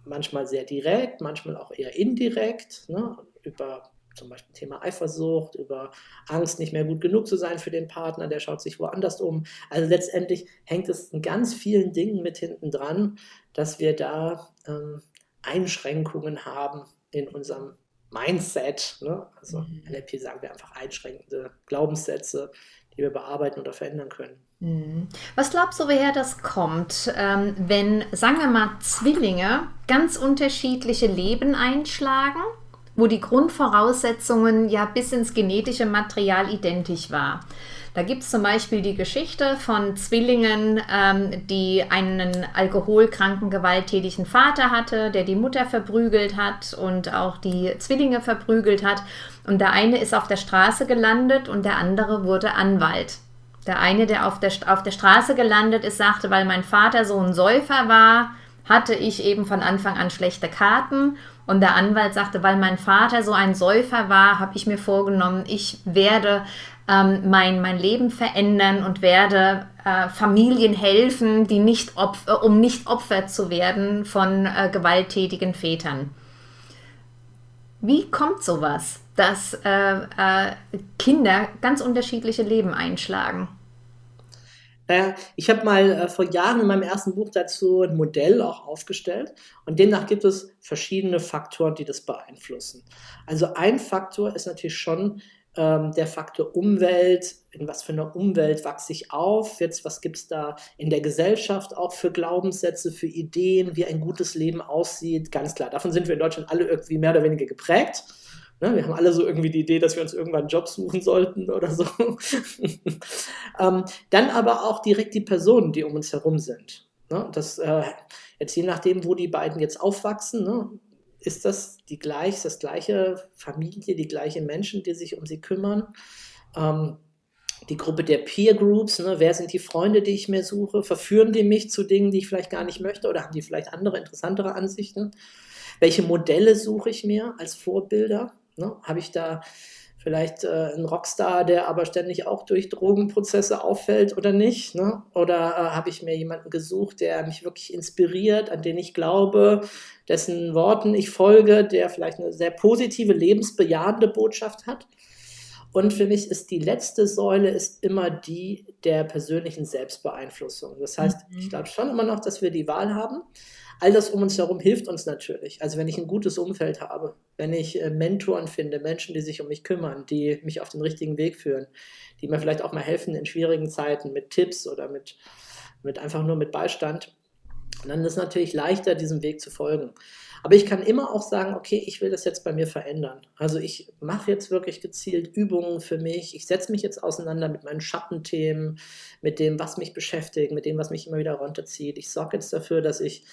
manchmal sehr direkt, manchmal auch eher indirekt, ne, über zum Beispiel Thema Eifersucht, über Angst, nicht mehr gut genug zu sein für den Partner, der schaut sich woanders um. Also letztendlich hängt es in ganz vielen Dingen mit hinten dran, dass wir da ähm, Einschränkungen haben in unserem Mindset. Ne? Also mhm. NLP sagen wir einfach einschränkende Glaubenssätze, die wir bearbeiten oder verändern können. Mhm. Was glaubst du, woher das kommt, ähm, wenn, sagen wir mal, Zwillinge ganz unterschiedliche Leben einschlagen, wo die Grundvoraussetzungen ja bis ins genetische Material identisch war? Da gibt es zum Beispiel die Geschichte von Zwillingen, ähm, die einen alkoholkranken, gewalttätigen Vater hatte, der die Mutter verprügelt hat und auch die Zwillinge verprügelt hat. Und der eine ist auf der Straße gelandet und der andere wurde Anwalt. Der eine, der auf der, auf der Straße gelandet ist, sagte, weil mein Vater so ein Säufer war, hatte ich eben von Anfang an schlechte Karten. Und der Anwalt sagte, weil mein Vater so ein Säufer war, habe ich mir vorgenommen, ich werde ähm, mein, mein Leben verändern und werde äh, Familien helfen, die nicht Opfer, um nicht Opfer zu werden von äh, gewalttätigen Vätern. Wie kommt sowas? dass äh, äh, Kinder ganz unterschiedliche Leben einschlagen. Naja, ich habe mal äh, vor Jahren in meinem ersten Buch dazu ein Modell auch aufgestellt und demnach gibt es verschiedene Faktoren, die das beeinflussen. Also ein Faktor ist natürlich schon ähm, der Faktor Umwelt, in was für einer Umwelt wachse ich auf, jetzt was gibt es da in der Gesellschaft auch für Glaubenssätze, für Ideen, wie ein gutes Leben aussieht, ganz klar. Davon sind wir in Deutschland alle irgendwie mehr oder weniger geprägt. Ne, wir haben alle so irgendwie die Idee, dass wir uns irgendwann einen Job suchen sollten oder so. [laughs] ähm, dann aber auch direkt die Personen, die um uns herum sind. Ne, das, äh, jetzt je nachdem, wo die beiden jetzt aufwachsen, ne, ist das die gleich, das gleiche Familie, die gleichen Menschen, die sich um sie kümmern. Ähm, die Gruppe der Peer Groups, ne, wer sind die Freunde, die ich mir suche? Verführen die mich zu Dingen, die ich vielleicht gar nicht möchte oder haben die vielleicht andere, interessantere Ansichten? Welche Modelle suche ich mir als Vorbilder? Ne? Habe ich da vielleicht äh, einen Rockstar, der aber ständig auch durch Drogenprozesse auffällt oder nicht? Ne? Oder äh, habe ich mir jemanden gesucht, der mich wirklich inspiriert, an den ich glaube, dessen Worten ich folge, der vielleicht eine sehr positive, lebensbejahende Botschaft hat? Und für mich ist die letzte Säule ist immer die der persönlichen Selbstbeeinflussung. Das heißt, mhm. ich glaube schon immer noch, dass wir die Wahl haben. All das um uns herum hilft uns natürlich. Also wenn ich ein gutes Umfeld habe, wenn ich äh, Mentoren finde, Menschen, die sich um mich kümmern, die mich auf den richtigen Weg führen, die mir vielleicht auch mal helfen in schwierigen Zeiten mit Tipps oder mit, mit einfach nur mit Beistand, dann ist es natürlich leichter, diesem Weg zu folgen. Aber ich kann immer auch sagen, okay, ich will das jetzt bei mir verändern. Also ich mache jetzt wirklich gezielt Übungen für mich. Ich setze mich jetzt auseinander mit meinen Schattenthemen, mit dem, was mich beschäftigt, mit dem, was mich immer wieder runterzieht. Ich sorge jetzt dafür, dass ich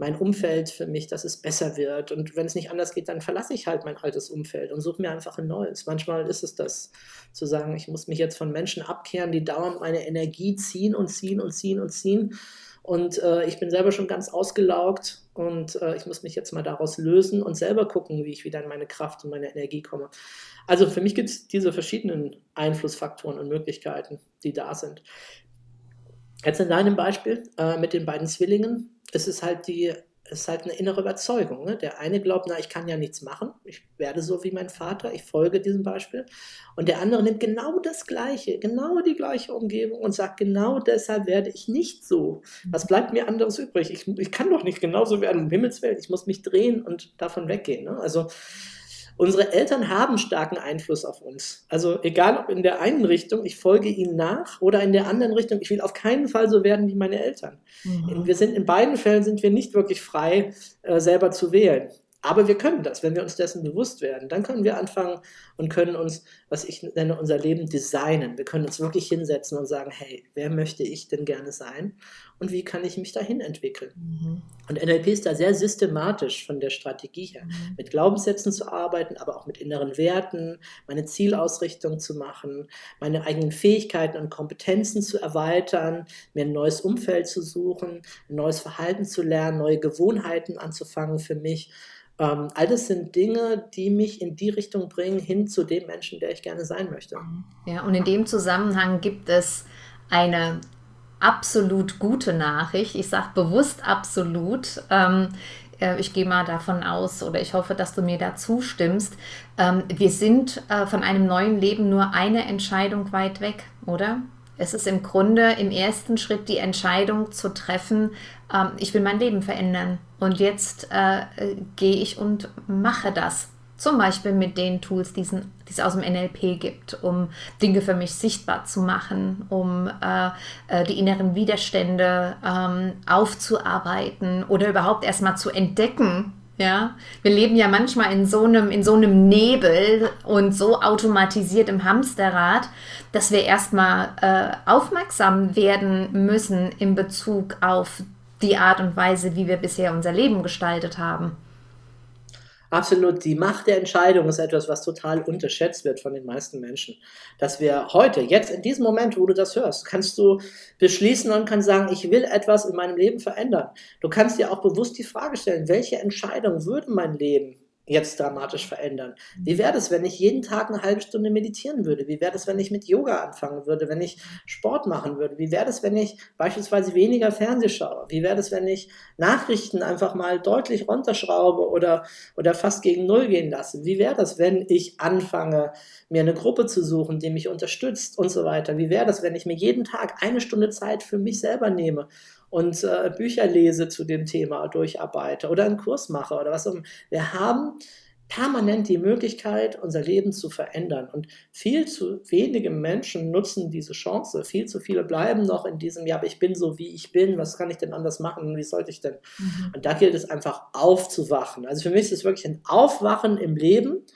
mein Umfeld für mich, dass es besser wird. Und wenn es nicht anders geht, dann verlasse ich halt mein altes Umfeld und suche mir einfach ein neues. Manchmal ist es das, zu sagen, ich muss mich jetzt von Menschen abkehren, die dauernd meine Energie ziehen und ziehen und ziehen und ziehen. Und äh, ich bin selber schon ganz ausgelaugt und äh, ich muss mich jetzt mal daraus lösen und selber gucken, wie ich wieder in meine Kraft und meine Energie komme. Also für mich gibt es diese verschiedenen Einflussfaktoren und Möglichkeiten, die da sind. Jetzt in deinem Beispiel äh, mit den beiden Zwillingen. Es ist halt die ist halt eine innere Überzeugung. Ne? Der eine glaubt, na, ich kann ja nichts machen, ich werde so wie mein Vater, ich folge diesem Beispiel. Und der andere nimmt genau das Gleiche, genau die gleiche Umgebung und sagt, genau deshalb werde ich nicht so. Was bleibt mir anderes übrig? Ich, ich kann doch nicht genauso werden, um Himmels Willen, ich muss mich drehen und davon weggehen. Ne? Also Unsere Eltern haben starken Einfluss auf uns. Also egal ob in der einen Richtung, ich folge ihnen nach, oder in der anderen Richtung, ich will auf keinen Fall so werden wie meine Eltern. Mhm. Wir sind in beiden Fällen sind wir nicht wirklich frei, äh, selber zu wählen. Aber wir können das, wenn wir uns dessen bewusst werden. Dann können wir anfangen und können uns, was ich nenne, unser Leben designen. Wir können uns wirklich hinsetzen und sagen, hey, wer möchte ich denn gerne sein? Und wie kann ich mich dahin entwickeln? Mhm. Und NLP ist da sehr systematisch von der Strategie her, mhm. mit Glaubenssätzen zu arbeiten, aber auch mit inneren Werten, meine Zielausrichtung zu machen, meine eigenen Fähigkeiten und Kompetenzen zu erweitern, mir ein neues Umfeld zu suchen, ein neues Verhalten zu lernen, neue Gewohnheiten anzufangen für mich ähm, all das sind Dinge, die mich in die Richtung bringen, hin zu dem Menschen, der ich gerne sein möchte. Ja, und in dem Zusammenhang gibt es eine absolut gute Nachricht. Ich sage bewusst absolut. Ähm, äh, ich gehe mal davon aus oder ich hoffe, dass du mir da zustimmst. Ähm, wir sind äh, von einem neuen Leben nur eine Entscheidung weit weg, oder? Es ist im Grunde im ersten Schritt die Entscheidung zu treffen, ähm, ich will mein Leben verändern. Und jetzt äh, gehe ich und mache das. Zum Beispiel mit den Tools, die es aus dem NLP gibt, um Dinge für mich sichtbar zu machen, um äh, äh, die inneren Widerstände ähm, aufzuarbeiten oder überhaupt erstmal zu entdecken, ja, wir leben ja manchmal in so einem, in so einem Nebel und so automatisiert im Hamsterrad, dass wir erstmal äh, aufmerksam werden müssen in Bezug auf die Art und Weise, wie wir bisher unser Leben gestaltet haben. Absolut. Die Macht der Entscheidung ist etwas, was total unterschätzt wird von den meisten Menschen. Dass wir heute, jetzt in diesem Moment, wo du das hörst, kannst du beschließen und kannst sagen, ich will etwas in meinem Leben verändern. Du kannst dir auch bewusst die Frage stellen, welche Entscheidung würde mein Leben jetzt dramatisch verändern? Wie wäre es, wenn ich jeden Tag eine halbe Stunde meditieren würde? Wie wäre es, wenn ich mit Yoga anfangen würde, wenn ich Sport machen würde? Wie wäre es, wenn ich beispielsweise weniger Fernseh schaue? Wie wäre es, wenn ich Nachrichten einfach mal deutlich runterschraube oder, oder fast gegen Null gehen lasse? Wie wäre das, wenn ich anfange, mir eine Gruppe zu suchen, die mich unterstützt und so weiter? Wie wäre das, wenn ich mir jeden Tag eine Stunde Zeit für mich selber nehme und äh, Bücher lese zu dem Thema, durcharbeite oder einen Kurs mache oder was auch immer. Wir haben permanent die Möglichkeit, unser Leben zu verändern. Und viel zu wenige Menschen nutzen diese Chance. Viel zu viele bleiben noch in diesem, ja, aber ich bin so, wie ich bin, was kann ich denn anders machen, wie sollte ich denn? Mhm. Und da gilt es einfach aufzuwachen. Also für mich ist es wirklich ein Aufwachen im Leben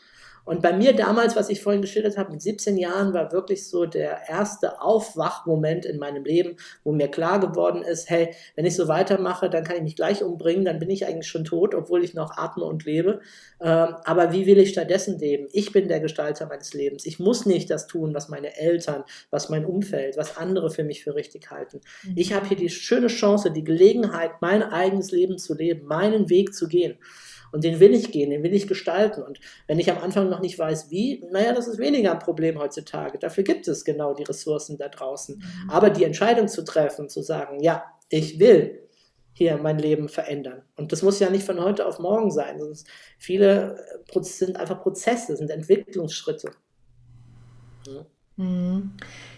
und bei mir damals, was ich vorhin geschildert habe, mit 17 Jahren war wirklich so der erste Aufwachmoment in meinem Leben, wo mir klar geworden ist, hey, wenn ich so weitermache, dann kann ich mich gleich umbringen, dann bin ich eigentlich schon tot, obwohl ich noch atme und lebe. Ähm, aber wie will ich stattdessen leben? Ich bin der Gestalter meines Lebens. Ich muss nicht das tun, was meine Eltern, was mein Umfeld, was andere für mich für richtig halten. Mhm. Ich habe hier die schöne Chance, die Gelegenheit, mein eigenes Leben zu leben, meinen Weg zu gehen. Und den will ich gehen, den will ich gestalten. Und wenn ich am Anfang noch nicht weiß, wie, naja, das ist weniger ein Problem heutzutage. Dafür gibt es genau die Ressourcen da draußen. Mhm. Aber die Entscheidung zu treffen, zu sagen, ja, ich will hier mein Leben verändern. Und das muss ja nicht von heute auf morgen sein. Sonst viele äh, sind einfach Prozesse, sind Entwicklungsschritte. Ja. Mhm.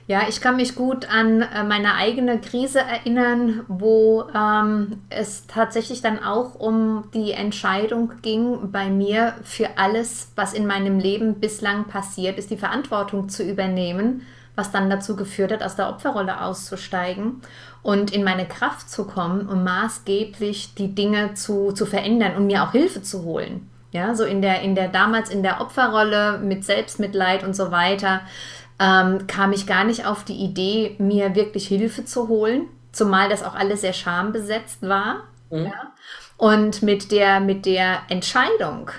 Ja, ich kann mich gut an äh, meine eigene Krise erinnern, wo ähm, es tatsächlich dann auch um die Entscheidung ging, bei mir für alles, was in meinem Leben bislang passiert ist, die Verantwortung zu übernehmen, was dann dazu geführt hat, aus der Opferrolle auszusteigen und in meine Kraft zu kommen und maßgeblich die Dinge zu, zu verändern und mir auch Hilfe zu holen. Ja, so in der, in der damals in der Opferrolle mit Selbstmitleid und so weiter ähm, kam ich gar nicht auf die Idee, mir wirklich Hilfe zu holen, zumal das auch alles sehr schambesetzt war. Mhm. Ja? Und mit der, mit der Entscheidung,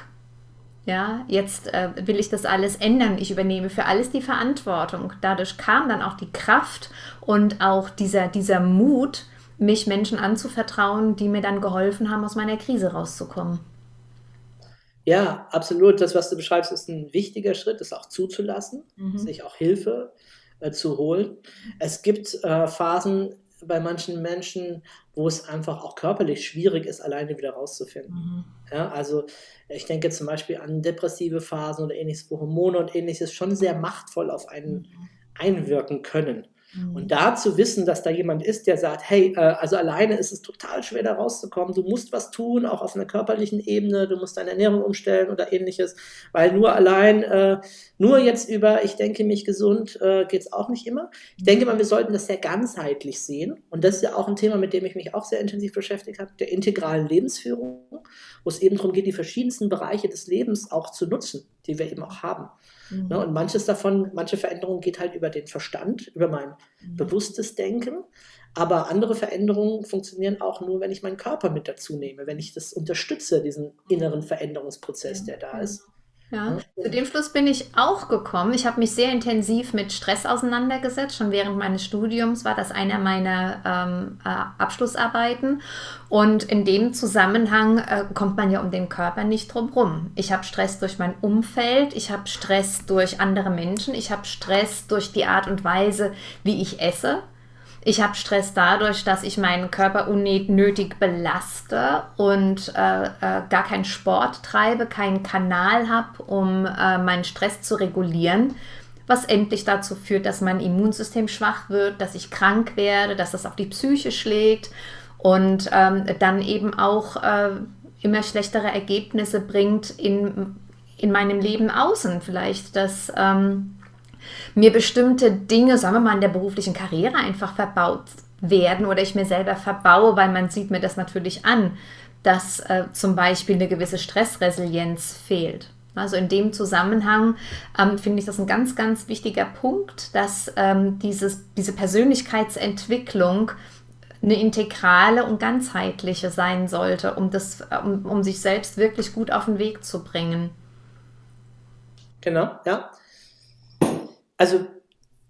ja, jetzt äh, will ich das alles ändern, ich übernehme für alles die Verantwortung. Dadurch kam dann auch die Kraft und auch dieser, dieser Mut, mich Menschen anzuvertrauen, die mir dann geholfen haben, aus meiner Krise rauszukommen. Ja, absolut. Das, was du beschreibst, ist ein wichtiger Schritt, das auch zuzulassen, mhm. sich auch Hilfe äh, zu holen. Es gibt äh, Phasen, bei manchen Menschen, wo es einfach auch körperlich schwierig ist, alleine wieder rauszufinden. Mhm. Ja, also ich denke zum Beispiel an depressive Phasen oder ähnliches, wo Hormone und ähnliches schon sehr machtvoll auf einen mhm. einwirken können. Und mhm. da zu wissen, dass da jemand ist, der sagt, hey, äh, also alleine ist es total schwer da rauszukommen, du musst was tun, auch auf einer körperlichen Ebene, du musst deine Ernährung umstellen oder ähnliches, weil nur allein, äh, nur jetzt über, ich denke mich gesund, äh, geht es auch nicht immer. Ich denke mal, wir sollten das sehr ganzheitlich sehen und das ist ja auch ein Thema, mit dem ich mich auch sehr intensiv beschäftigt habe, der integralen Lebensführung, wo es eben darum geht, die verschiedensten Bereiche des Lebens auch zu nutzen, die wir eben auch haben. Mhm. Ne, und manches davon, manche Veränderung geht halt über den Verstand, über mein mhm. bewusstes Denken. Aber andere Veränderungen funktionieren auch nur, wenn ich meinen Körper mit dazu nehme, wenn ich das unterstütze, diesen inneren Veränderungsprozess, der da ist. Ja, zu dem Schluss bin ich auch gekommen. Ich habe mich sehr intensiv mit Stress auseinandergesetzt. Schon während meines Studiums war das einer meiner ähm, äh, Abschlussarbeiten. Und in dem Zusammenhang äh, kommt man ja um den Körper nicht drum rum. Ich habe Stress durch mein Umfeld, ich habe Stress durch andere Menschen, ich habe Stress durch die Art und Weise, wie ich esse. Ich habe Stress dadurch, dass ich meinen Körper unnötig belaste und äh, äh, gar keinen Sport treibe, keinen Kanal habe, um äh, meinen Stress zu regulieren, was endlich dazu führt, dass mein Immunsystem schwach wird, dass ich krank werde, dass das auf die Psyche schlägt und ähm, dann eben auch äh, immer schlechtere Ergebnisse bringt in, in meinem Leben außen. Vielleicht, dass... Ähm, mir bestimmte Dinge, sagen wir mal, in der beruflichen Karriere einfach verbaut werden oder ich mir selber verbaue, weil man sieht mir das natürlich an, dass äh, zum Beispiel eine gewisse Stressresilienz fehlt. Also in dem Zusammenhang ähm, finde ich das ein ganz, ganz wichtiger Punkt, dass ähm, dieses, diese Persönlichkeitsentwicklung eine integrale und ganzheitliche sein sollte, um, das, um, um sich selbst wirklich gut auf den Weg zu bringen. Genau, ja. Also,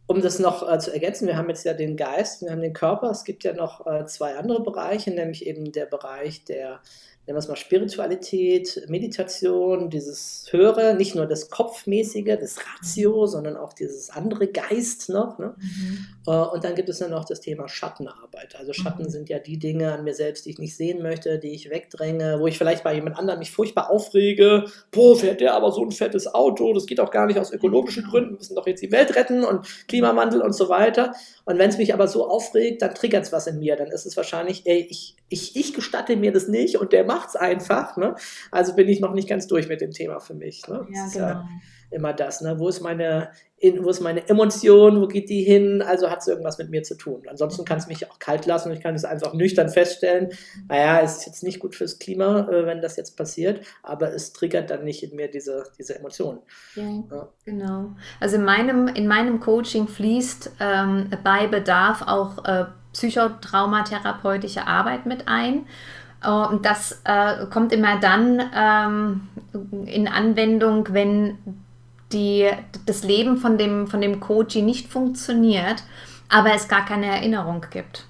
um das noch äh, zu ergänzen, wir haben jetzt ja den Geist, wir haben den Körper. Es gibt ja noch äh, zwei andere Bereiche, nämlich eben der Bereich der nennen wir es mal Spiritualität, Meditation, dieses Höhere, nicht nur das Kopfmäßige, das Ratio, mhm. sondern auch dieses andere Geist noch. Ne? Mhm. Äh, und dann gibt es dann noch das Thema Schattenarbeit. Also Schatten mhm. sind ja die Dinge an mir selbst, die ich nicht sehen möchte, die ich wegdränge, wo ich vielleicht bei jemand anderem mich furchtbar aufrege. Boah, fährt der aber so ein fettes Auto, das geht auch gar nicht aus ökologischen Gründen, wir müssen doch jetzt die Welt retten und Klimawandel und so weiter. Und wenn es mich aber so aufregt, dann triggert es was in mir. Dann ist es wahrscheinlich, ey, ich, ich, ich gestatte mir das nicht und der macht es einfach. Ne? Also bin ich noch nicht ganz durch mit dem Thema für mich. Ne? Ja, genau. Ja immer das. Ne? Wo, ist meine, in, wo ist meine Emotion? Wo geht die hin? Also hat es irgendwas mit mir zu tun. Ansonsten kann es mich auch kalt lassen und ich kann es einfach nüchtern feststellen. Naja, es ist jetzt nicht gut fürs Klima, äh, wenn das jetzt passiert, aber es triggert dann nicht in mir diese, diese Emotionen. Ja, ja. Genau. Also in meinem, in meinem Coaching fließt ähm, bei Bedarf auch äh, psychotraumatherapeutische Arbeit mit ein. Äh, und das äh, kommt immer dann ähm, in Anwendung, wenn die, das Leben von dem, von dem Coaching nicht funktioniert, aber es gar keine Erinnerung gibt.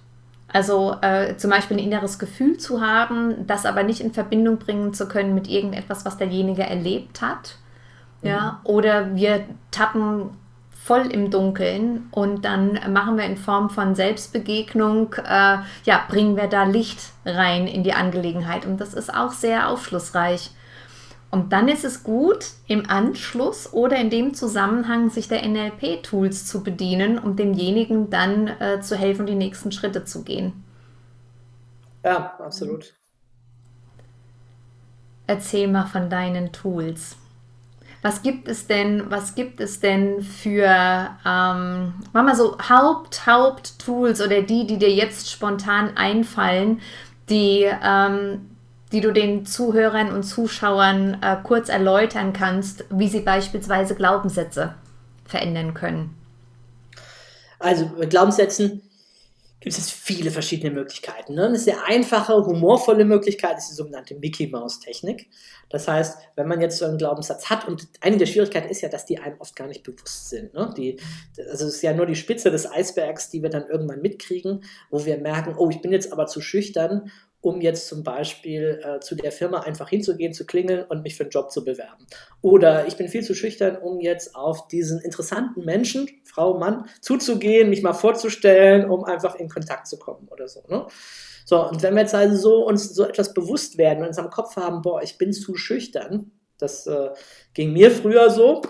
Also äh, zum Beispiel ein inneres Gefühl zu haben, das aber nicht in Verbindung bringen zu können mit irgendetwas, was derjenige erlebt hat. Ja, mhm. oder wir tappen voll im Dunkeln und dann machen wir in Form von Selbstbegegnung, äh, ja, bringen wir da Licht rein in die Angelegenheit und das ist auch sehr aufschlussreich. Und dann ist es gut, im Anschluss oder in dem Zusammenhang sich der NLP-Tools zu bedienen, um demjenigen dann äh, zu helfen, die nächsten Schritte zu gehen. Ja, absolut. Erzähl mal von deinen Tools. Was gibt es denn, was gibt es denn für, ähm, mal so Haupt, Haupttools oder die, die dir jetzt spontan einfallen, die, ähm, die du den Zuhörern und Zuschauern äh, kurz erläutern kannst, wie sie beispielsweise Glaubenssätze verändern können? Also mit Glaubenssätzen gibt es viele verschiedene Möglichkeiten. Ne? Eine sehr einfache, humorvolle Möglichkeit ist die sogenannte Mickey-Maus-Technik. Das heißt, wenn man jetzt so einen Glaubenssatz hat, und eine der Schwierigkeiten ist ja, dass die einem oft gar nicht bewusst sind. Ne? Die, also es ist ja nur die Spitze des Eisbergs, die wir dann irgendwann mitkriegen, wo wir merken, oh, ich bin jetzt aber zu schüchtern, um jetzt zum Beispiel äh, zu der Firma einfach hinzugehen, zu klingeln und mich für einen Job zu bewerben. Oder ich bin viel zu schüchtern, um jetzt auf diesen interessanten Menschen, Frau, Mann, zuzugehen, mich mal vorzustellen, um einfach in Kontakt zu kommen oder so. Ne? So, und wenn wir jetzt also so uns so etwas bewusst werden und uns am Kopf haben, boah, ich bin zu schüchtern, das äh, ging mir früher so,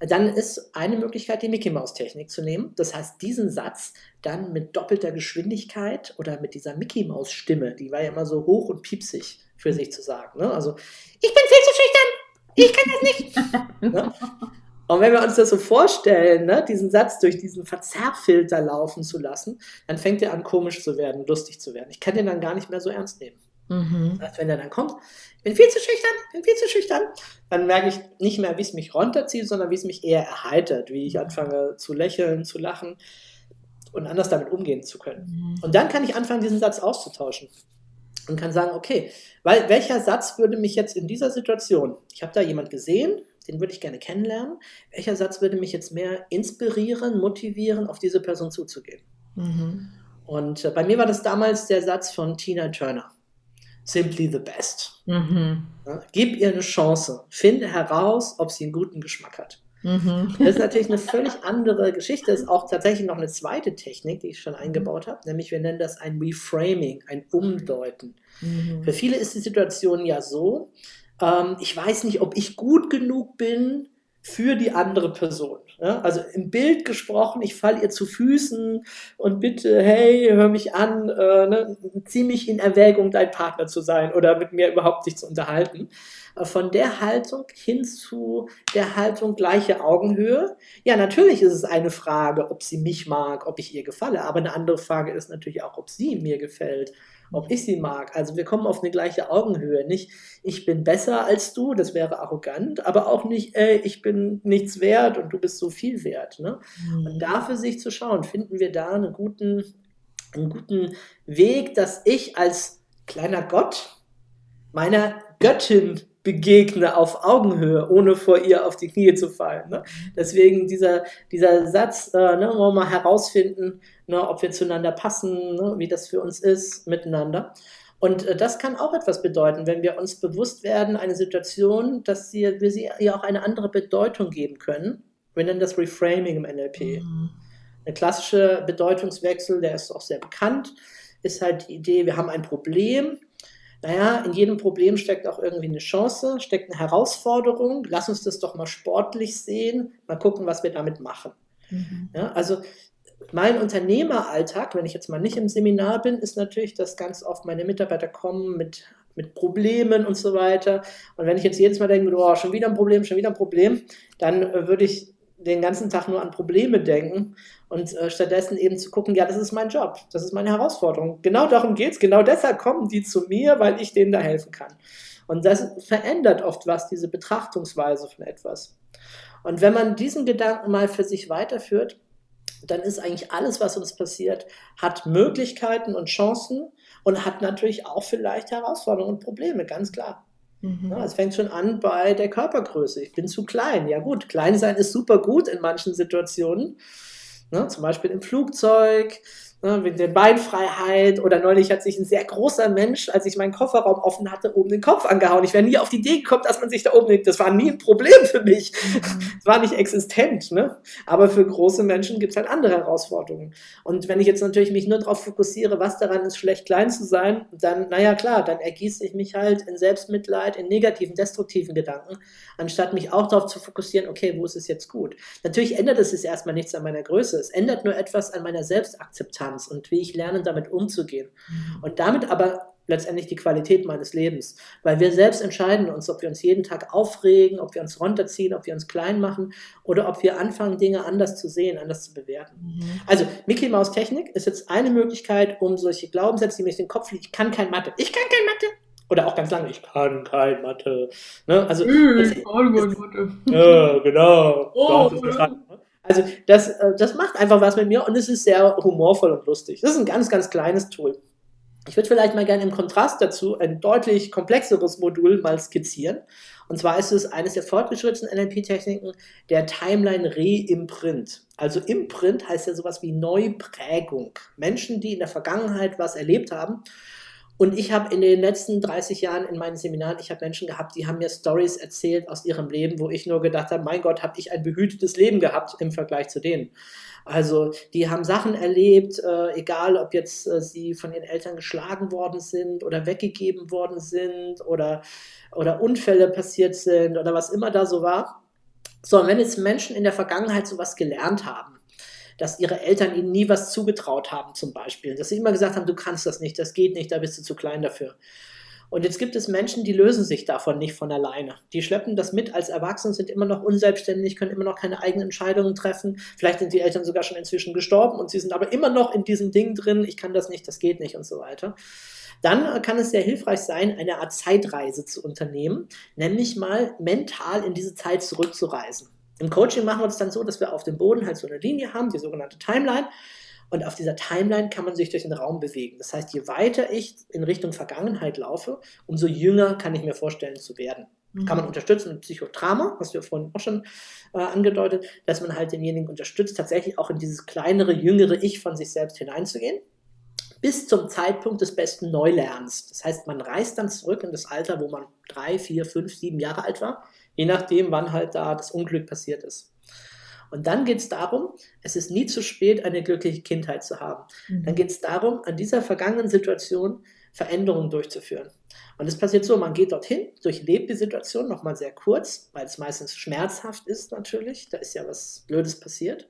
dann ist eine Möglichkeit, die Mickey Mouse Technik zu nehmen. Das heißt, diesen Satz dann mit doppelter Geschwindigkeit oder mit dieser Mickey Mouse Stimme, die war ja immer so hoch und piepsig für sich zu sagen. Ne? Also, ich bin viel zu schüchtern, ich kann das nicht. [laughs] ne? Und wenn wir uns das so vorstellen, ne, diesen Satz durch diesen Verzerrfilter laufen zu lassen, dann fängt er an, komisch zu werden, lustig zu werden. Ich kann den dann gar nicht mehr so ernst nehmen. Mhm. Das heißt, wenn er dann kommt, bin viel zu schüchtern, bin viel zu schüchtern, dann merke ich nicht mehr, wie es mich runterzieht, sondern wie es mich eher erheitert, wie ich anfange zu lächeln, zu lachen und anders damit umgehen zu können. Mhm. Und dann kann ich anfangen, diesen Satz auszutauschen und kann sagen, okay, weil welcher Satz würde mich jetzt in dieser Situation, ich habe da jemand gesehen, den würde ich gerne kennenlernen, welcher Satz würde mich jetzt mehr inspirieren, motivieren, auf diese Person zuzugehen? Mhm. Und äh, bei mir war das damals der Satz von Tina Turner simply the best. Mhm. Ja, gib ihr eine Chance. Finde heraus, ob sie einen guten Geschmack hat. Mhm. Das ist natürlich eine völlig andere Geschichte. Das ist auch tatsächlich noch eine zweite Technik, die ich schon eingebaut habe, nämlich wir nennen das ein Reframing, ein Umdeuten. Mhm. Für viele ist die Situation ja so, ähm, ich weiß nicht, ob ich gut genug bin, für die andere Person. Ja? Also im Bild gesprochen, ich falle ihr zu Füßen und bitte, hey, hör mich an, äh, ne, zieh mich in Erwägung, dein Partner zu sein oder mit mir überhaupt sich zu unterhalten. Äh, von der Haltung hin zu der Haltung gleiche Augenhöhe. Ja, natürlich ist es eine Frage, ob sie mich mag, ob ich ihr gefalle, aber eine andere Frage ist natürlich auch, ob sie mir gefällt ob ich sie mag. Also wir kommen auf eine gleiche Augenhöhe. Nicht, ich bin besser als du, das wäre arrogant, aber auch nicht, ey, ich bin nichts wert und du bist so viel wert. Ne? Mhm. Und da für sich zu schauen, finden wir da einen guten, einen guten Weg, dass ich als kleiner Gott meiner Göttin begegne auf Augenhöhe, ohne vor ihr auf die Knie zu fallen. Ne? Deswegen dieser, dieser Satz, äh, ne, wollen wir mal herausfinden, ne, ob wir zueinander passen, ne, wie das für uns ist miteinander. Und äh, das kann auch etwas bedeuten, wenn wir uns bewusst werden, eine Situation, dass sie, wir sie ihr auch eine andere Bedeutung geben können. Wir nennen das Reframing im NLP. Mhm. Eine klassische Bedeutungswechsel, der ist auch sehr bekannt, ist halt die Idee, wir haben ein Problem, naja, in jedem Problem steckt auch irgendwie eine Chance, steckt eine Herausforderung. Lass uns das doch mal sportlich sehen, mal gucken, was wir damit machen. Mhm. Ja, also mein Unternehmeralltag, wenn ich jetzt mal nicht im Seminar bin, ist natürlich, dass ganz oft meine Mitarbeiter kommen mit, mit Problemen und so weiter. Und wenn ich jetzt jedes Mal denke, oh, schon wieder ein Problem, schon wieder ein Problem, dann äh, würde ich den ganzen Tag nur an Probleme denken und äh, stattdessen eben zu gucken, ja, das ist mein Job, das ist meine Herausforderung. Genau darum geht es, genau deshalb kommen die zu mir, weil ich denen da helfen kann. Und das verändert oft was, diese Betrachtungsweise von etwas. Und wenn man diesen Gedanken mal für sich weiterführt, dann ist eigentlich alles, was uns passiert, hat Möglichkeiten und Chancen und hat natürlich auch vielleicht Herausforderungen und Probleme, ganz klar. Mhm. Es fängt schon an bei der Körpergröße. Ich bin zu klein. Ja gut, klein sein ist super gut in manchen Situationen. Ne, zum Beispiel im Flugzeug, ne, wegen der Beinfreiheit. Oder neulich hat sich ein sehr großer Mensch, als ich meinen Kofferraum offen hatte, oben den Kopf angehauen. Ich wäre nie auf die Idee gekommen, dass man sich da oben legt. Das war nie ein Problem für mich. Mhm. [laughs] Das war nicht existent. Ne? Aber für große Menschen gibt es halt andere Herausforderungen. Und wenn ich jetzt natürlich mich nur darauf fokussiere, was daran ist, schlecht klein zu sein, dann, naja, klar, dann ergieße ich mich halt in Selbstmitleid, in negativen, destruktiven Gedanken, anstatt mich auch darauf zu fokussieren, okay, wo ist es jetzt gut? Natürlich ändert es erstmal nichts an meiner Größe. Es ändert nur etwas an meiner Selbstakzeptanz. Akzeptanz und wie ich lerne, damit umzugehen. Mhm. Und damit aber letztendlich die Qualität meines Lebens. Weil wir selbst entscheiden uns, ob wir uns jeden Tag aufregen, ob wir uns runterziehen, ob wir uns klein machen oder ob wir anfangen, Dinge anders zu sehen, anders zu bewerten. Mhm. Also Mickey Maus Technik ist jetzt eine Möglichkeit, um solche Glaubenssätze, die mir in den Kopf liegen, ich kann kein Mathe, ich kann kein Mathe, oder auch ganz lange, ich kann kein Mathe. Ne? Also, ich kann kein Mathe. [laughs] Ja, genau. Oh, also das, äh, das macht einfach was mit mir und es ist sehr humorvoll und lustig. Das ist ein ganz, ganz kleines Tool. Ich würde vielleicht mal gerne im Kontrast dazu ein deutlich komplexeres Modul mal skizzieren. Und zwar ist es eines der fortgeschrittenen NLP-Techniken, der Timeline Re-Imprint. Also Imprint heißt ja sowas wie Neuprägung. Menschen, die in der Vergangenheit was erlebt haben Und ich habe in den letzten 30 Jahren in meinen Seminaren, ich habe Menschen gehabt, die haben mir Stories erzählt aus ihrem Leben, wo ich nur gedacht habe, mein Gott, habe ich ein behütetes Leben gehabt im Vergleich zu denen. Also die haben Sachen erlebt, äh, egal ob jetzt äh, sie von ihren Eltern geschlagen worden sind oder weggegeben worden sind oder, oder Unfälle passiert sind oder was immer da so war. So, und wenn jetzt Menschen in der Vergangenheit sowas gelernt haben, dass ihre Eltern ihnen nie was zugetraut haben, zum Beispiel. Dass sie immer gesagt haben, du kannst das nicht, das geht nicht, da bist du zu klein dafür. Und jetzt gibt es Menschen, die lösen sich davon nicht von alleine. Die schleppen das mit als Erwachsene, sind immer noch unselbstständig, können immer noch keine eigenen Entscheidungen treffen. Vielleicht sind die Eltern sogar schon inzwischen gestorben und sie sind aber immer noch in diesem Ding drin, ich kann das nicht, das geht nicht und so weiter. Dann kann es sehr hilfreich sein, eine Art Zeitreise zu unternehmen, nämlich mal mental in diese Zeit zurückzureisen. Im Coaching machen wir es dann so, dass wir auf dem Boden halt so eine Linie haben, die sogenannte Timeline. Und auf dieser Timeline kann man sich durch den Raum bewegen. Das heißt, je weiter ich in Richtung Vergangenheit laufe, umso jünger kann ich mir vorstellen zu werden. Mhm. Kann man unterstützen mit Psychodrama, hast du ja vorhin auch schon äh, angedeutet, dass man halt denjenigen unterstützt, tatsächlich auch in dieses kleinere, jüngere Ich von sich selbst hineinzugehen bis zum Zeitpunkt des besten Neulernens. Das heißt, man reist dann zurück in das Alter, wo man drei, vier, fünf, sieben Jahre alt war je nachdem, wann halt da das Unglück passiert ist. Und dann geht es darum, es ist nie zu spät, eine glückliche Kindheit zu haben. Mhm. Dann geht es darum, an dieser vergangenen Situation Veränderungen durchzuführen. Und es passiert so, man geht dorthin, durchlebt die Situation nochmal sehr kurz, weil es meistens schmerzhaft ist natürlich, da ist ja was Blödes passiert.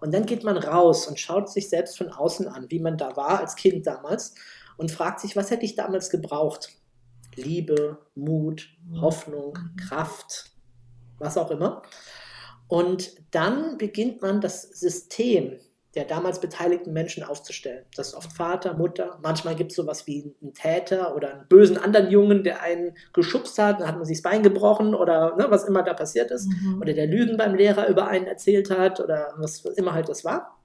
Und dann geht man raus und schaut sich selbst von außen an, wie man da war als Kind damals und fragt sich, was hätte ich damals gebraucht? Liebe, Mut. Hoffnung. Kraft, was auch immer. Und dann beginnt man das System der damals beteiligten Menschen aufzustellen. Das ist oft Vater, Mutter. Manchmal gibt es sowas wie einen Täter oder einen bösen anderen Jungen, der einen geschubst hat, dann hat man sich das Bein gebrochen oder ne, was immer da passiert ist. Mhm. Oder der Lügen beim Lehrer über einen erzählt hat oder was immer halt das war.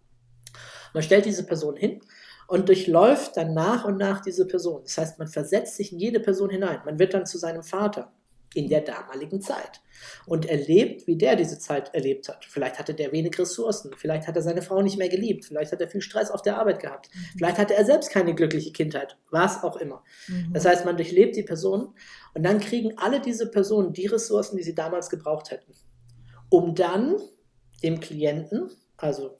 Man stellt diese Person hin und durchläuft dann nach und nach diese Person. Das heißt, man versetzt sich in jede Person hinein. Man wird dann zu seinem Vater in der damaligen Zeit und erlebt, wie der diese Zeit erlebt hat. Vielleicht hatte der wenig Ressourcen, vielleicht hat er seine Frau nicht mehr geliebt, vielleicht hat er viel Stress auf der Arbeit gehabt, mhm. vielleicht hatte er selbst keine glückliche Kindheit, was auch immer. Mhm. Das heißt, man durchlebt die Person und dann kriegen alle diese Personen die Ressourcen, die sie damals gebraucht hätten, um dann dem Klienten, also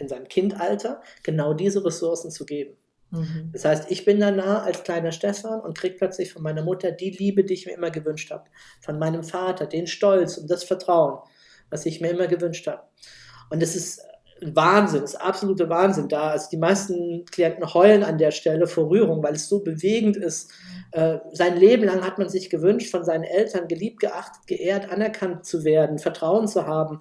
in seinem Kindalter genau diese Ressourcen zu geben. Mhm. Das heißt, ich bin da nah als kleiner Stefan und kriege plötzlich von meiner Mutter die Liebe, die ich mir immer gewünscht habe. Von meinem Vater den Stolz und das Vertrauen, was ich mir immer gewünscht habe. Und es ist Wahnsinn, es ist absolute Wahnsinn da. Also die meisten Klienten heulen an der Stelle vor Rührung, weil es so bewegend ist. Äh, sein Leben lang hat man sich gewünscht, von seinen Eltern geliebt, geachtet, geehrt, anerkannt zu werden, Vertrauen zu haben.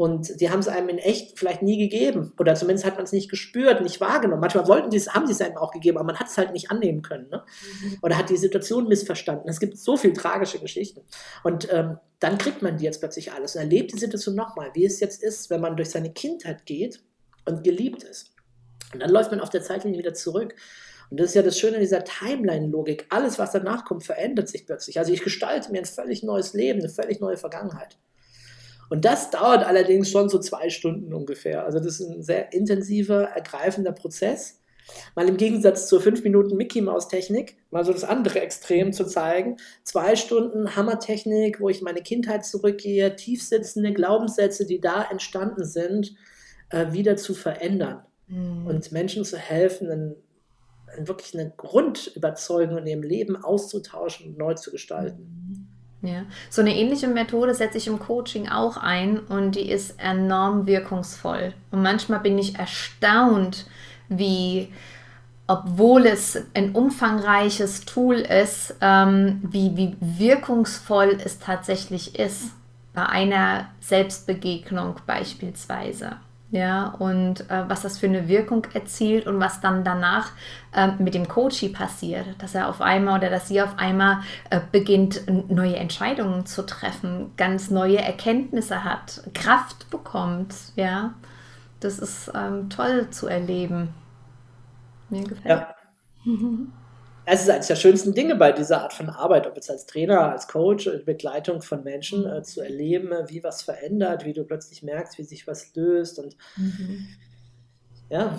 Und die haben es einem in echt vielleicht nie gegeben. Oder zumindest hat man es nicht gespürt, nicht wahrgenommen. Manchmal wollten die es, haben sie es einem auch gegeben, aber man hat es halt nicht annehmen können. Ne? Mhm. Oder hat die Situation missverstanden. Es gibt so viele tragische Geschichten. Und ähm, dann kriegt man die jetzt plötzlich alles und erlebt die Situation nochmal, wie es jetzt ist, wenn man durch seine Kindheit geht und geliebt ist. Und dann läuft man auf der Zeitlinie wieder zurück. Und das ist ja das Schöne in dieser Timeline-Logik. Alles, was danach kommt, verändert sich plötzlich. Also ich gestalte mir ein völlig neues Leben, eine völlig neue Vergangenheit. Und das dauert allerdings schon so zwei Stunden ungefähr. Also das ist ein sehr intensiver, ergreifender Prozess. Mal im Gegensatz zur 5 Minuten Mickey Maus Technik, mal so das andere Extrem zu zeigen. Zwei Stunden Hammertechnik, wo ich meine Kindheit zurückgehe, tiefsitzende Glaubenssätze, die da entstanden sind, äh, wieder zu verändern mhm. und Menschen zu helfen, einen, wirklich eine Grundüberzeugung in ihrem Leben auszutauschen und neu zu gestalten. Mhm. Ja, so eine ähnliche Methode setze ich im Coaching auch ein und die ist enorm wirkungsvoll. Und manchmal bin ich erstaunt, wie, obwohl es ein umfangreiches Tool ist, ähm, wie, wie wirkungsvoll es tatsächlich ist. Bei einer Selbstbegegnung beispielsweise ja, und äh, was das für eine Wirkung erzielt und was dann danach äh, mit dem Coachy passiert, dass er auf einmal oder dass sie auf einmal äh, beginnt, neue Entscheidungen zu treffen, ganz neue Erkenntnisse hat, Kraft bekommt, ja, das ist ähm, toll zu erleben. Mir gefällt. Ja. [laughs] Es ist eines der schönsten Dinge bei dieser Art von Arbeit, ob jetzt als Trainer, als Coach, in Begleitung von Menschen äh, zu erleben, wie was verändert, wie du plötzlich merkst, wie sich was löst. Und mhm. ja,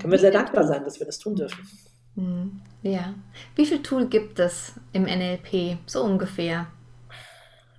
können wir sehr dankbar sein, dass wir das tun dürfen. Mhm. Ja. Wie viel Tool gibt es im NLP? So ungefähr.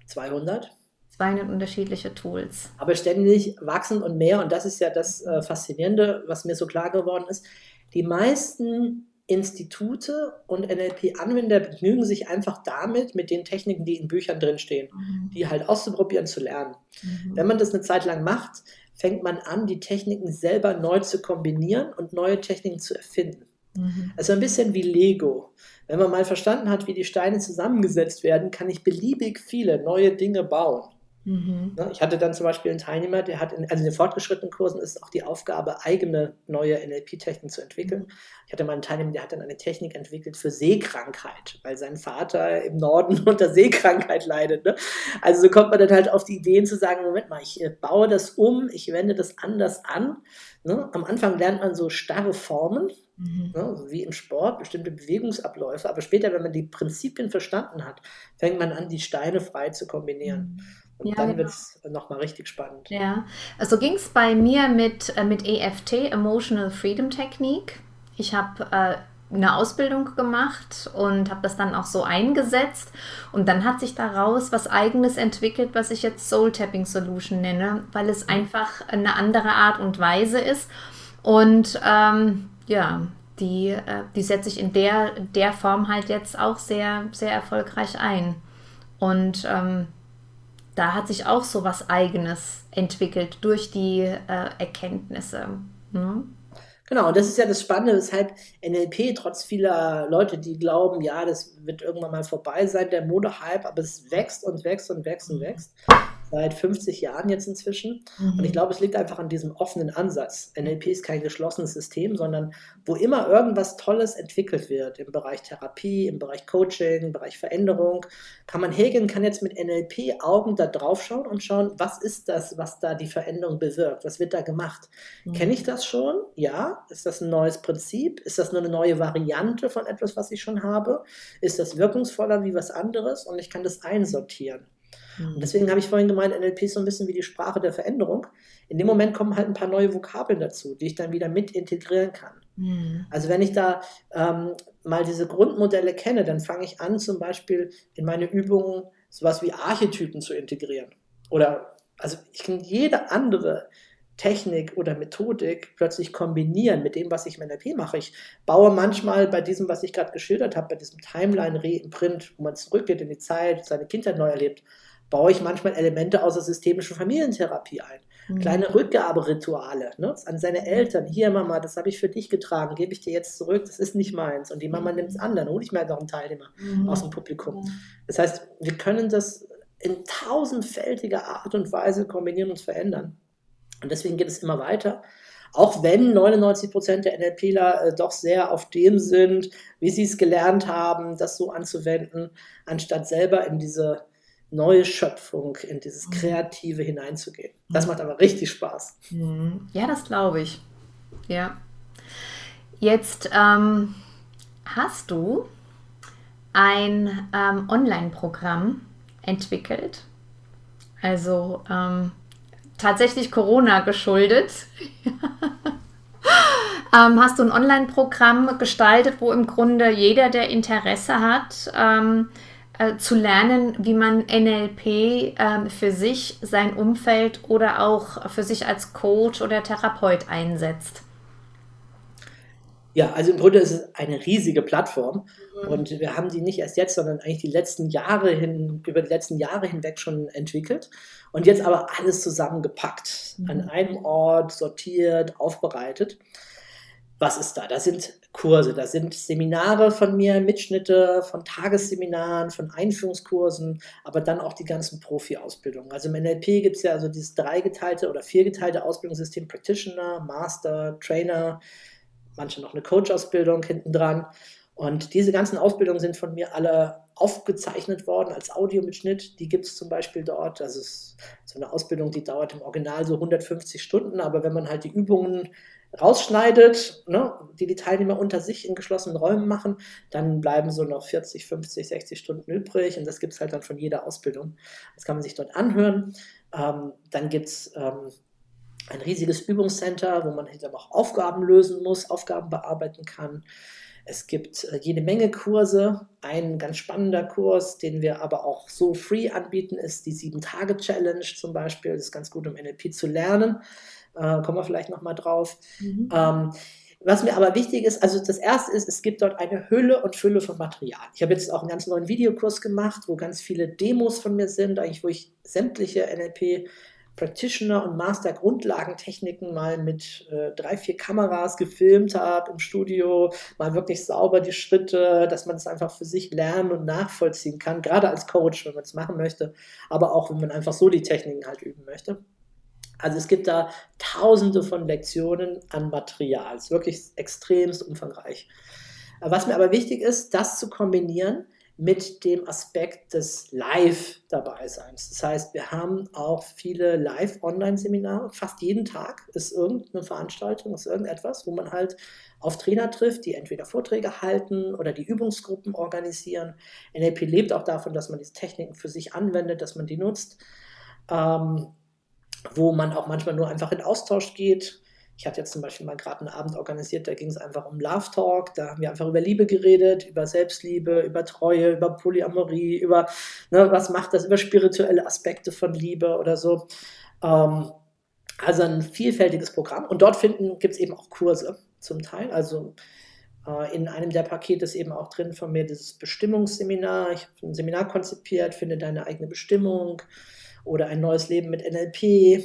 200. 200 unterschiedliche Tools. Aber ständig wachsen und mehr. Und das ist ja das äh, Faszinierende, was mir so klar geworden ist. Die meisten Institute und NLP-Anwender begnügen sich einfach damit, mit den Techniken, die in Büchern drinstehen, mhm. die halt auszuprobieren, zu lernen. Mhm. Wenn man das eine Zeit lang macht, fängt man an, die Techniken selber neu zu kombinieren und neue Techniken zu erfinden. Mhm. Also ein bisschen wie Lego. Wenn man mal verstanden hat, wie die Steine zusammengesetzt werden, kann ich beliebig viele neue Dinge bauen. Mhm. Ne, ich hatte dann zum Beispiel einen Teilnehmer, der hat in, also in den fortgeschrittenen Kursen ist auch die Aufgabe, eigene neue NLP-Techniken zu entwickeln. Mhm. Ich hatte mal einen Teilnehmer, der hat dann eine Technik entwickelt für Seekrankheit, weil sein Vater im Norden [laughs] unter Seekrankheit leidet. Ne? Also so kommt man dann halt auf die Ideen zu sagen, Moment mal, ich äh, baue das um, ich wende das anders an. Ne? Am Anfang lernt man so starre Formen, mhm. ne? so wie im Sport, bestimmte Bewegungsabläufe, aber später, wenn man die Prinzipien verstanden hat, fängt man an, die Steine frei zu kombinieren. Und ja, dann genau. wird es nochmal richtig spannend. Ja, also ging es bei mir mit, äh, mit EFT, Emotional Freedom Technique. Ich habe äh, eine Ausbildung gemacht und habe das dann auch so eingesetzt. Und dann hat sich daraus was Eigenes entwickelt, was ich jetzt Soul Tapping Solution nenne, weil es mhm. einfach eine andere Art und Weise ist. Und ähm, ja, die, äh, die setze ich in der, der Form halt jetzt auch sehr, sehr erfolgreich ein. Und ähm, da hat sich auch so was Eigenes entwickelt durch die äh, Erkenntnisse. Ne? Genau, und das ist ja das Spannende, weshalb NLP trotz vieler Leute, die glauben, ja, das wird irgendwann mal vorbei sein, der Modehype, aber es wächst und wächst und wächst und wächst seit 50 Jahren jetzt inzwischen. Mhm. Und ich glaube, es liegt einfach an diesem offenen Ansatz. NLP ist kein geschlossenes System, sondern wo immer irgendwas Tolles entwickelt wird im Bereich Therapie, im Bereich Coaching, im Bereich Veränderung, kann man Hegel kann jetzt mit NLP Augen da drauf schauen und schauen, was ist das, was da die Veränderung bewirkt? Was wird da gemacht? Mhm. Kenne ich das schon? Ja. Ist das ein neues Prinzip? Ist das nur eine neue Variante von etwas, was ich schon habe? Ist das wirkungsvoller wie was anderes? Und ich kann das einsortieren. Und mhm. deswegen habe ich vorhin gemeint, NLP ist so ein bisschen wie die Sprache der Veränderung. In dem Moment kommen halt ein paar neue Vokabeln dazu, die ich dann wieder mit integrieren kann. Mhm. Also wenn ich da ähm, mal diese Grundmodelle kenne, dann fange ich an, zum Beispiel in meine Übungen sowas wie Archetypen zu integrieren. Oder also ich kann jede andere Technik oder Methodik plötzlich kombinieren mit dem, was ich im NLP mache. Ich baue manchmal bei diesem, was ich gerade geschildert habe, bei diesem Timeline-Re-Imprint, wo man zurückgeht in die Zeit, seine Kindheit neu erlebt, baue ich manchmal Elemente aus der systemischen Familientherapie ein. Mhm. Kleine Rückgaberituale ne? an seine Eltern. Hier, Mama, das habe ich für dich getragen, gebe ich dir jetzt zurück, das ist nicht meins. Und die Mama mhm. nimmt es an, dann hole ich mir noch einen Teilnehmer mhm. aus dem Publikum. Das heißt, wir können das in tausendfältiger Art und Weise kombinieren und verändern. Und deswegen geht es immer weiter. Auch wenn 99 Prozent der NLPler äh, doch sehr auf dem sind, wie sie es gelernt haben, das so anzuwenden, anstatt selber in diese neue Schöpfung, in dieses mhm. Kreative hineinzugehen. Das macht aber richtig Spaß. Mhm. Ja, das glaube ich. Ja. Jetzt ähm, hast du ein ähm, Online-Programm entwickelt. Also ähm, tatsächlich Corona geschuldet. [laughs] ähm, hast du ein Online-Programm gestaltet, wo im Grunde jeder, der Interesse hat, ähm, äh, zu lernen, wie man NLP äh, für sich, sein Umfeld oder auch für sich als Coach oder Therapeut einsetzt. Ja, also im Grunde ist es eine riesige Plattform mhm. und wir haben die nicht erst jetzt, sondern eigentlich die letzten Jahre hin, über die letzten Jahre hinweg schon entwickelt und jetzt aber alles zusammengepackt, mhm. an einem Ort sortiert, aufbereitet was ist da? Da sind Kurse, da sind Seminare von mir, Mitschnitte von Tagesseminaren, von Einführungskursen, aber dann auch die ganzen Profi-Ausbildungen. Also im NLP gibt es ja also dieses dreigeteilte oder viergeteilte Ausbildungssystem Practitioner, Master, Trainer, manche noch eine Coach-Ausbildung hinten dran. Und diese ganzen Ausbildungen sind von mir alle aufgezeichnet worden als Audiomitschnitt. Die gibt es zum Beispiel dort. Das ist so eine Ausbildung, die dauert im Original so 150 Stunden, aber wenn man halt die Übungen rausschneidet, ne, die die Teilnehmer unter sich in geschlossenen Räumen machen, dann bleiben so noch 40, 50, 60 Stunden übrig und das gibt es halt dann von jeder Ausbildung. Das kann man sich dort anhören. Ähm, dann gibt es ähm, ein riesiges Übungscenter, wo man hinterher auch Aufgaben lösen muss, Aufgaben bearbeiten kann. Es gibt äh, jede Menge Kurse. Ein ganz spannender Kurs, den wir aber auch so free anbieten, ist die 7-Tage-Challenge zum Beispiel. Das ist ganz gut, um NLP zu lernen. Äh, kommen wir vielleicht nochmal drauf. Mhm. Ähm, was mir aber wichtig ist, also das erste ist, es gibt dort eine Hülle und Fülle von Material. Ich habe jetzt auch einen ganz neuen Videokurs gemacht, wo ganz viele Demos von mir sind, eigentlich wo ich sämtliche NLP Practitioner und Master Grundlagentechniken mal mit äh, drei, vier Kameras gefilmt habe im Studio, mal wirklich sauber die Schritte, dass man es einfach für sich lernen und nachvollziehen kann, gerade als Coach, wenn man es machen möchte, aber auch wenn man einfach so die Techniken halt üben möchte. Also es gibt da tausende von Lektionen an Material. Es ist wirklich extremst umfangreich. Was mir aber wichtig ist, das zu kombinieren mit dem Aspekt des Live-Dabeiseins. Das heißt, wir haben auch viele Live-Online-Seminare. Fast jeden Tag ist irgendeine Veranstaltung, ist irgendetwas, wo man halt auf Trainer trifft, die entweder Vorträge halten oder die Übungsgruppen organisieren. NLP lebt auch davon, dass man diese Techniken für sich anwendet, dass man die nutzt. Ähm, wo man auch manchmal nur einfach in Austausch geht. Ich hatte jetzt zum Beispiel mal gerade einen Abend organisiert, da ging es einfach um Love Talk. Da haben wir einfach über Liebe geredet, über Selbstliebe, über Treue, über Polyamorie, über ne, was macht das, über spirituelle Aspekte von Liebe oder so. Ähm, also ein vielfältiges Programm. Und dort gibt es eben auch Kurse zum Teil. Also äh, in einem der Pakete ist eben auch drin von mir dieses Bestimmungsseminar. Ich habe ein Seminar konzipiert, finde deine eigene Bestimmung oder ein neues Leben mit NLP.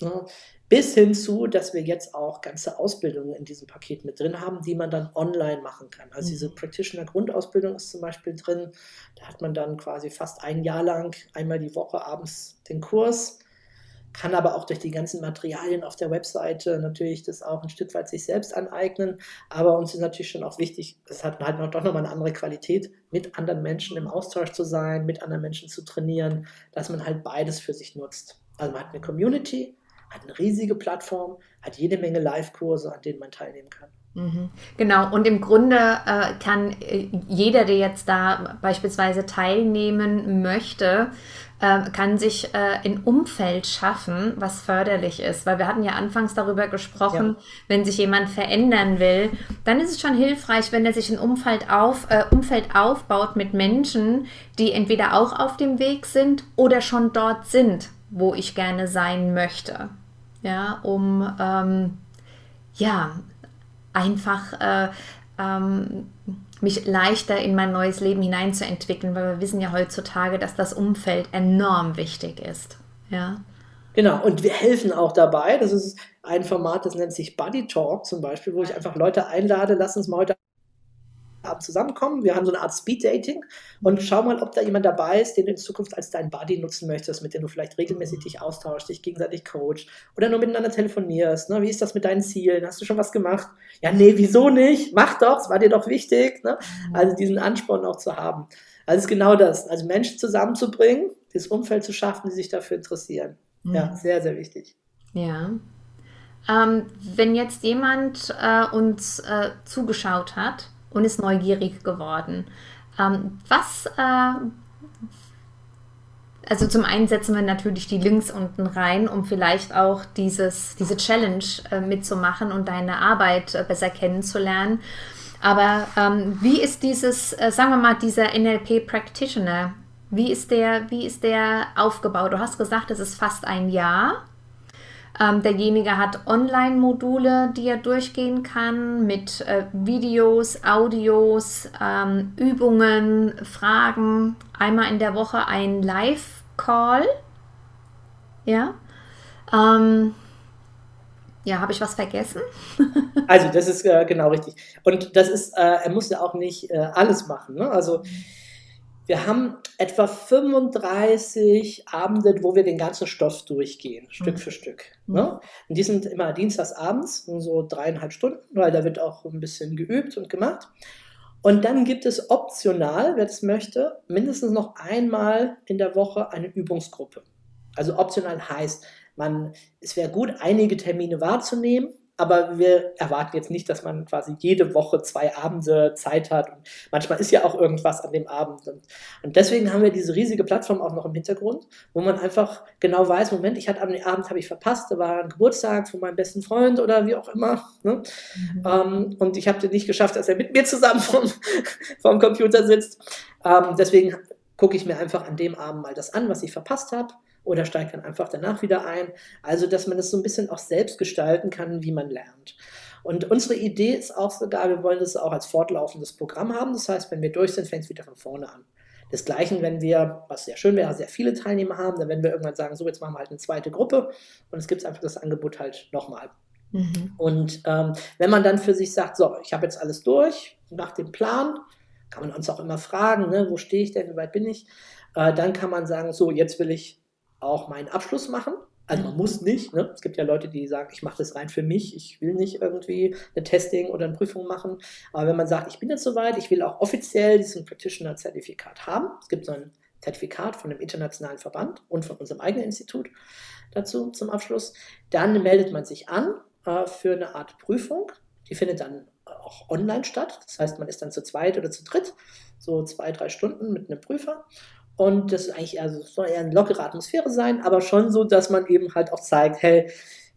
Ne? Bis hin zu, dass wir jetzt auch ganze Ausbildungen in diesem Paket mit drin haben, die man dann online machen kann. Also mhm. diese Practitioner-Grundausbildung ist zum Beispiel drin. Da hat man dann quasi fast ein Jahr lang einmal die Woche abends den Kurs kann aber auch durch die ganzen Materialien auf der Webseite natürlich das auch ein Stück weit sich selbst aneignen. Aber uns ist natürlich schon auch wichtig, es hat halt noch, doch nochmal eine andere Qualität, mit anderen Menschen im Austausch zu sein, mit anderen Menschen zu trainieren, dass man halt beides für sich nutzt. Also man hat eine Community, hat eine riesige Plattform, hat jede Menge Live-Kurse, an denen man teilnehmen kann. Mhm. Genau, und im Grunde äh, kann äh, jeder, der jetzt da beispielsweise teilnehmen möchte, äh, kann sich äh, ein Umfeld schaffen, was förderlich ist. Weil wir hatten ja anfangs darüber gesprochen, ja. wenn sich jemand verändern will, dann ist es schon hilfreich, wenn er sich ein Umfeld, auf, äh, Umfeld aufbaut mit Menschen, die entweder auch auf dem Weg sind oder schon dort sind, wo ich gerne sein möchte. Ja, um ähm, ja, einfach äh, ähm, mich leichter in mein neues Leben hineinzuentwickeln, weil wir wissen ja heutzutage, dass das Umfeld enorm wichtig ist. Ja. Genau, und wir helfen auch dabei. Das ist ein Format, das nennt sich Buddy Talk zum Beispiel, wo ich einfach Leute einlade, lass uns mal heute zusammenkommen. Wir haben so eine Art Speed-Dating und schau mal, ob da jemand dabei ist, den du in Zukunft als deinen Buddy nutzen möchtest, mit dem du vielleicht regelmäßig dich austauschst, dich gegenseitig coach oder nur miteinander telefonierst. Ne? Wie ist das mit deinen Zielen? Hast du schon was gemacht? Ja, nee, wieso nicht? Mach doch, es war dir doch wichtig. Ne? Mhm. Also diesen Ansporn auch zu haben. Also es ist genau das. Also Menschen zusammenzubringen, das Umfeld zu schaffen, die sich dafür interessieren. Mhm. Ja, sehr, sehr wichtig. Ja. Ähm, wenn jetzt jemand äh, uns äh, zugeschaut hat und ist neugierig geworden. Ähm, was, äh, also zum einen setzen wir natürlich die Links unten rein, um vielleicht auch dieses, diese Challenge äh, mitzumachen und deine Arbeit äh, besser kennenzulernen. Aber ähm, wie ist dieses, äh, sagen wir mal, dieser NLP Practitioner? Wie ist der, wie ist der aufgebaut? Du hast gesagt, es ist fast ein Jahr. Ähm, derjenige hat Online-Module, die er durchgehen kann mit äh, Videos, Audios, ähm, Übungen, Fragen. Einmal in der Woche ein Live-Call. Ja. Ähm, ja, habe ich was vergessen? also, das ist äh, genau richtig. Und das ist, äh, er muss ja auch nicht äh, alles machen. Ne? Also, wir haben etwa 35 Abende, wo wir den ganzen Stoff durchgehen, mhm. Stück für Stück. Mhm. Ne? Und die sind immer dienstags abends, so dreieinhalb Stunden, weil da wird auch ein bisschen geübt und gemacht. Und dann gibt es optional, wer das möchte, mindestens noch einmal in der Woche eine Übungsgruppe. Also optional heißt, man, es wäre gut, einige Termine wahrzunehmen, aber wir erwarten jetzt nicht, dass man quasi jede Woche zwei Abende Zeit hat. Und manchmal ist ja auch irgendwas an dem Abend. Und, und deswegen haben wir diese riesige Plattform auch noch im Hintergrund, wo man einfach genau weiß, Moment, ich hatte am Abend habe ich verpasst, da war ein Geburtstag von meinem besten Freund oder wie auch immer. Ne? Mhm. Ähm, und ich habe nicht geschafft, dass er mit mir zusammen vom, [laughs] vom Computer sitzt. Ähm, deswegen gucke ich mir einfach an dem Abend mal das an, was ich verpasst habe oder steigt dann einfach danach wieder ein. Also, dass man es so ein bisschen auch selbst gestalten kann, wie man lernt. Und unsere Idee ist auch sogar, wir wollen das auch als fortlaufendes Programm haben. Das heißt, wenn wir durch sind, fängt es wieder von vorne an. Desgleichen, wenn wir, was sehr schön wäre, sehr viele Teilnehmer haben, dann werden wir irgendwann sagen, so, jetzt machen wir halt eine zweite Gruppe und es gibt einfach das Angebot halt nochmal. Mhm. Und ähm, wenn man dann für sich sagt, so, ich habe jetzt alles durch, nach dem Plan, kann man uns auch immer fragen, ne, wo stehe ich denn, wie weit bin ich, äh, dann kann man sagen, so, jetzt will ich auch meinen Abschluss machen. Also man muss nicht. Ne? Es gibt ja Leute, die sagen, ich mache das rein für mich, ich will nicht irgendwie eine Testing oder eine Prüfung machen. Aber wenn man sagt, ich bin jetzt soweit, ich will auch offiziell diesen Practitioner-Zertifikat haben. Es gibt so ein Zertifikat von einem internationalen Verband und von unserem eigenen Institut dazu zum Abschluss. Dann meldet man sich an äh, für eine Art Prüfung. Die findet dann auch online statt. Das heißt, man ist dann zu zweit oder zu dritt, so zwei, drei Stunden mit einem Prüfer. Und das ist eigentlich, also soll eher eine lockere Atmosphäre sein, aber schon so, dass man eben halt auch zeigt, hey,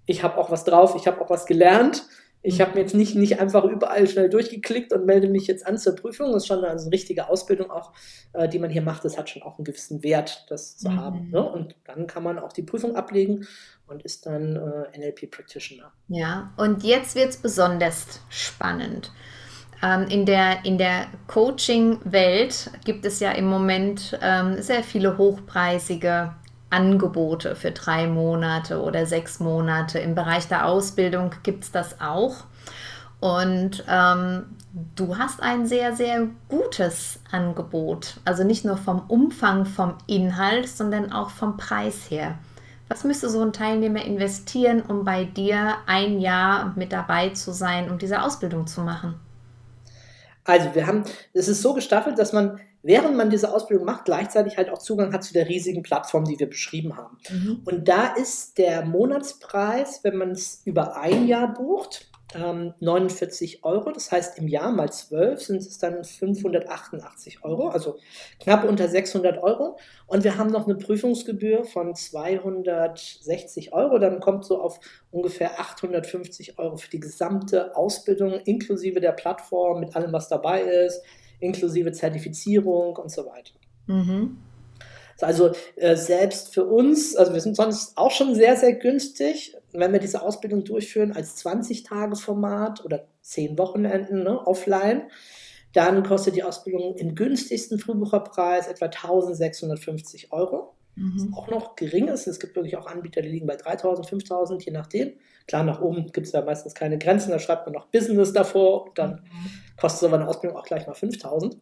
ich habe auch was drauf, ich habe auch was gelernt. Ich habe mir jetzt nicht, nicht einfach überall schnell durchgeklickt und melde mich jetzt an zur Prüfung. Das ist schon also eine richtige Ausbildung auch, äh, die man hier macht. Das hat schon auch einen gewissen Wert, das zu mhm. haben. Ne? Und dann kann man auch die Prüfung ablegen und ist dann äh, NLP Practitioner. Ja, und jetzt wird es besonders spannend. Ähm, in der, in der Coaching-Welt gibt es ja im Moment ähm, sehr viele hochpreisige Angebote für drei Monate oder sechs Monate. Im Bereich der Ausbildung gibt es das auch. Und ähm, du hast ein sehr, sehr gutes Angebot. Also nicht nur vom Umfang, vom Inhalt, sondern auch vom Preis her. Was müsste so ein Teilnehmer investieren, um bei dir ein Jahr mit dabei zu sein und diese Ausbildung zu machen? Also wir haben, es ist so gestaffelt, dass man, während man diese Ausbildung macht, gleichzeitig halt auch Zugang hat zu der riesigen Plattform, die wir beschrieben haben. Mhm. Und da ist der Monatspreis, wenn man es über ein Jahr bucht, ähm, 49 Euro. Das heißt, im Jahr mal 12 sind es dann 588 Euro, also knapp unter 600 Euro. Und wir haben noch eine Prüfungsgebühr von 260 Euro. Dann kommt so auf ungefähr 850 Euro für die gesamte Ausbildung, inklusive der Plattform, mit allem, was dabei ist, inklusive Zertifizierung und so weiter. Mhm. Also äh, selbst für uns, also wir sind sonst auch schon sehr, sehr günstig, wenn wir diese Ausbildung durchführen als 20-Tage-Format oder 10 Wochenenden ne, offline. Dann kostet die Ausbildung im günstigsten Frühbucherpreis etwa 1650 Euro. Mhm. auch noch gering ist. Es gibt wirklich auch Anbieter, die liegen bei 3000, 5000, je nachdem. Klar, nach oben gibt es ja meistens keine Grenzen, da schreibt man noch Business davor, dann mhm. kostet so eine Ausbildung auch gleich mal 5000.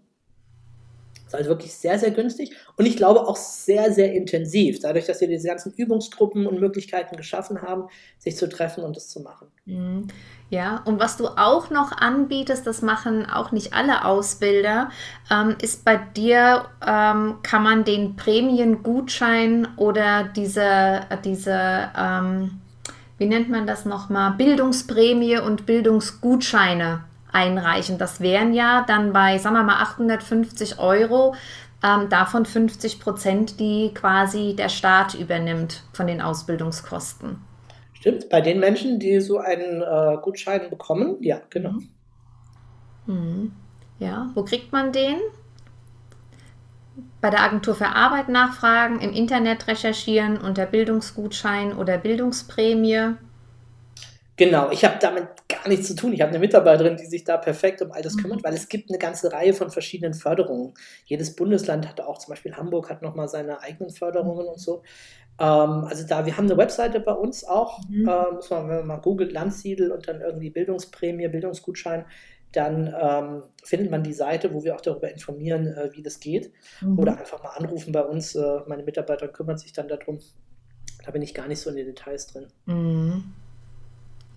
Ist also wirklich sehr, sehr günstig und ich glaube auch sehr, sehr intensiv, dadurch, dass wir diese ganzen Übungsgruppen und Möglichkeiten geschaffen haben, sich zu treffen und es zu machen. Mhm. Ja, und was du auch noch anbietest, das machen auch nicht alle Ausbilder, ähm, ist bei dir, ähm, kann man den Prämiengutschein oder diese, diese ähm, wie nennt man das nochmal, Bildungsprämie und Bildungsgutscheine einreichen. Das wären ja dann bei, sagen wir mal, 850 Euro, ähm, davon 50 Prozent, die quasi der Staat übernimmt von den Ausbildungskosten. Stimmt, bei den Menschen, die so einen äh, Gutschein bekommen, ja, genau. Mhm. Ja, wo kriegt man den? Bei der Agentur für Arbeit nachfragen, im Internet recherchieren unter Bildungsgutschein oder Bildungsprämie. Genau, ich habe damit gar nichts zu tun. Ich habe eine Mitarbeiterin, die sich da perfekt um all das mhm. kümmert, weil es gibt eine ganze Reihe von verschiedenen Förderungen. Jedes Bundesland hat auch, zum Beispiel Hamburg hat nochmal seine eigenen Förderungen und so. Ähm, also da, wir haben eine Webseite bei uns auch, mhm. ähm, muss man, wenn man mal googelt, Landsiedel und dann irgendwie Bildungsprämie, Bildungsgutschein, dann ähm, findet man die Seite, wo wir auch darüber informieren, äh, wie das geht. Mhm. Oder einfach mal anrufen bei uns. Äh, meine Mitarbeiterin kümmert sich dann darum. Da bin ich gar nicht so in den Details drin. Mhm.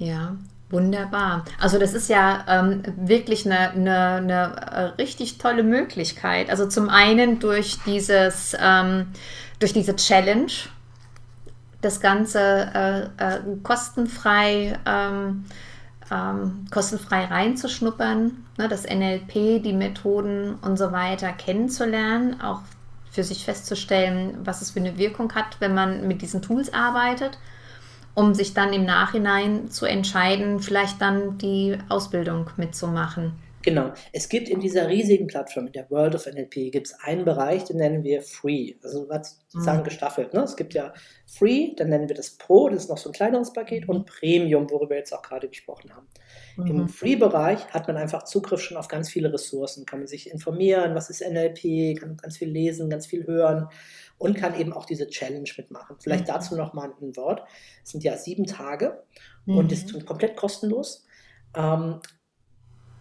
Ja, wunderbar. Also das ist ja ähm, wirklich eine, eine, eine, äh, richtig tolle Möglichkeit. Also zum einen durch dieses, ähm, durch diese Challenge, das Ganze äh, äh, kostenfrei ähm, ähm, kostenfrei reinzuschnuppern, ne, das NLP, die Methoden und so weiter kennenzulernen, auch für sich festzustellen, was es für eine Wirkung hat, wenn man mit diesen Tools arbeitet, um sich dann im Nachhinein zu entscheiden, vielleicht dann die Ausbildung mitzumachen. Genau. Es gibt in dieser riesigen Plattform, in der World of NLP, gibt es einen Bereich, den nennen wir Free. Also sozusagen mhm. gestaffelt. Ne? Es gibt ja Free, dann nennen wir das Pro, das ist noch so ein kleineres Paket, und Premium, worüber wir jetzt auch gerade gesprochen haben. Mhm. Im Free-Bereich hat man einfach Zugriff schon auf ganz viele Ressourcen, kann man sich informieren, was ist NLP, kann ganz viel lesen, ganz viel hören und kann eben auch diese Challenge mitmachen. Vielleicht mhm. dazu noch mal ein Wort. Es sind ja sieben Tage mhm. und ist komplett kostenlos. Ähm,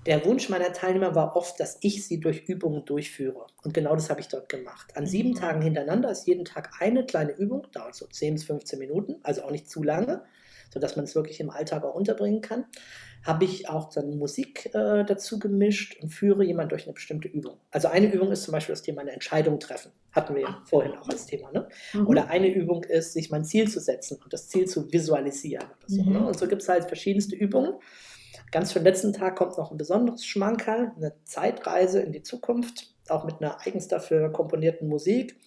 der Wunsch meiner Teilnehmer war oft, dass ich sie durch Übungen durchführe. Und genau das habe ich dort gemacht. An sieben mhm. Tagen hintereinander ist jeden Tag eine kleine Übung, dauert so 10 bis 15 Minuten, also auch nicht zu lange, sodass man es wirklich im Alltag auch unterbringen kann. Habe ich auch dann Musik äh, dazu gemischt und führe jemand durch eine bestimmte Übung. Also eine Übung ist zum Beispiel das Thema eine Entscheidung treffen. Hatten wir ja vorhin auch als Thema. Ne? Mhm. Oder eine Übung ist, sich mein Ziel zu setzen und das Ziel zu visualisieren. So, mhm. ne? Und so gibt es halt verschiedenste Übungen. Ganz für den letzten Tag kommt noch ein besonderes Schmankerl, eine Zeitreise in die Zukunft, auch mit einer eigens dafür komponierten Musik.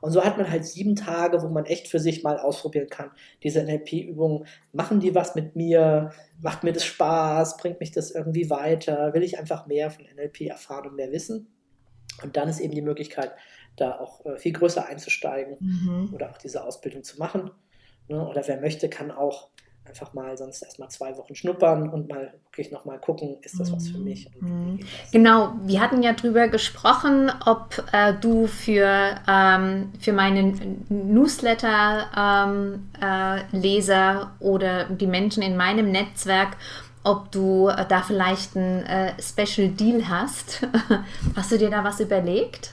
Und so hat man halt sieben Tage, wo man echt für sich mal ausprobieren kann. Diese NLP-Übungen, machen die was mit mir? Macht mir das Spaß? Bringt mich das irgendwie weiter? Will ich einfach mehr von NLP erfahren und mehr wissen? Und dann ist eben die Möglichkeit, da auch äh, viel größer einzusteigen mhm. oder auch diese Ausbildung zu machen. Ne? Oder wer möchte, kann auch einfach mal sonst erstmal zwei Wochen schnuppern und mal wirklich nochmal gucken, ist das was für mich? Mhm. Genau, wir hatten ja drüber gesprochen, ob äh, du für, ähm, für meinen Newsletter-Leser ähm, äh, oder die Menschen in meinem Netzwerk, ob du äh, da vielleicht einen äh, Special Deal hast. [laughs] hast du dir da was überlegt?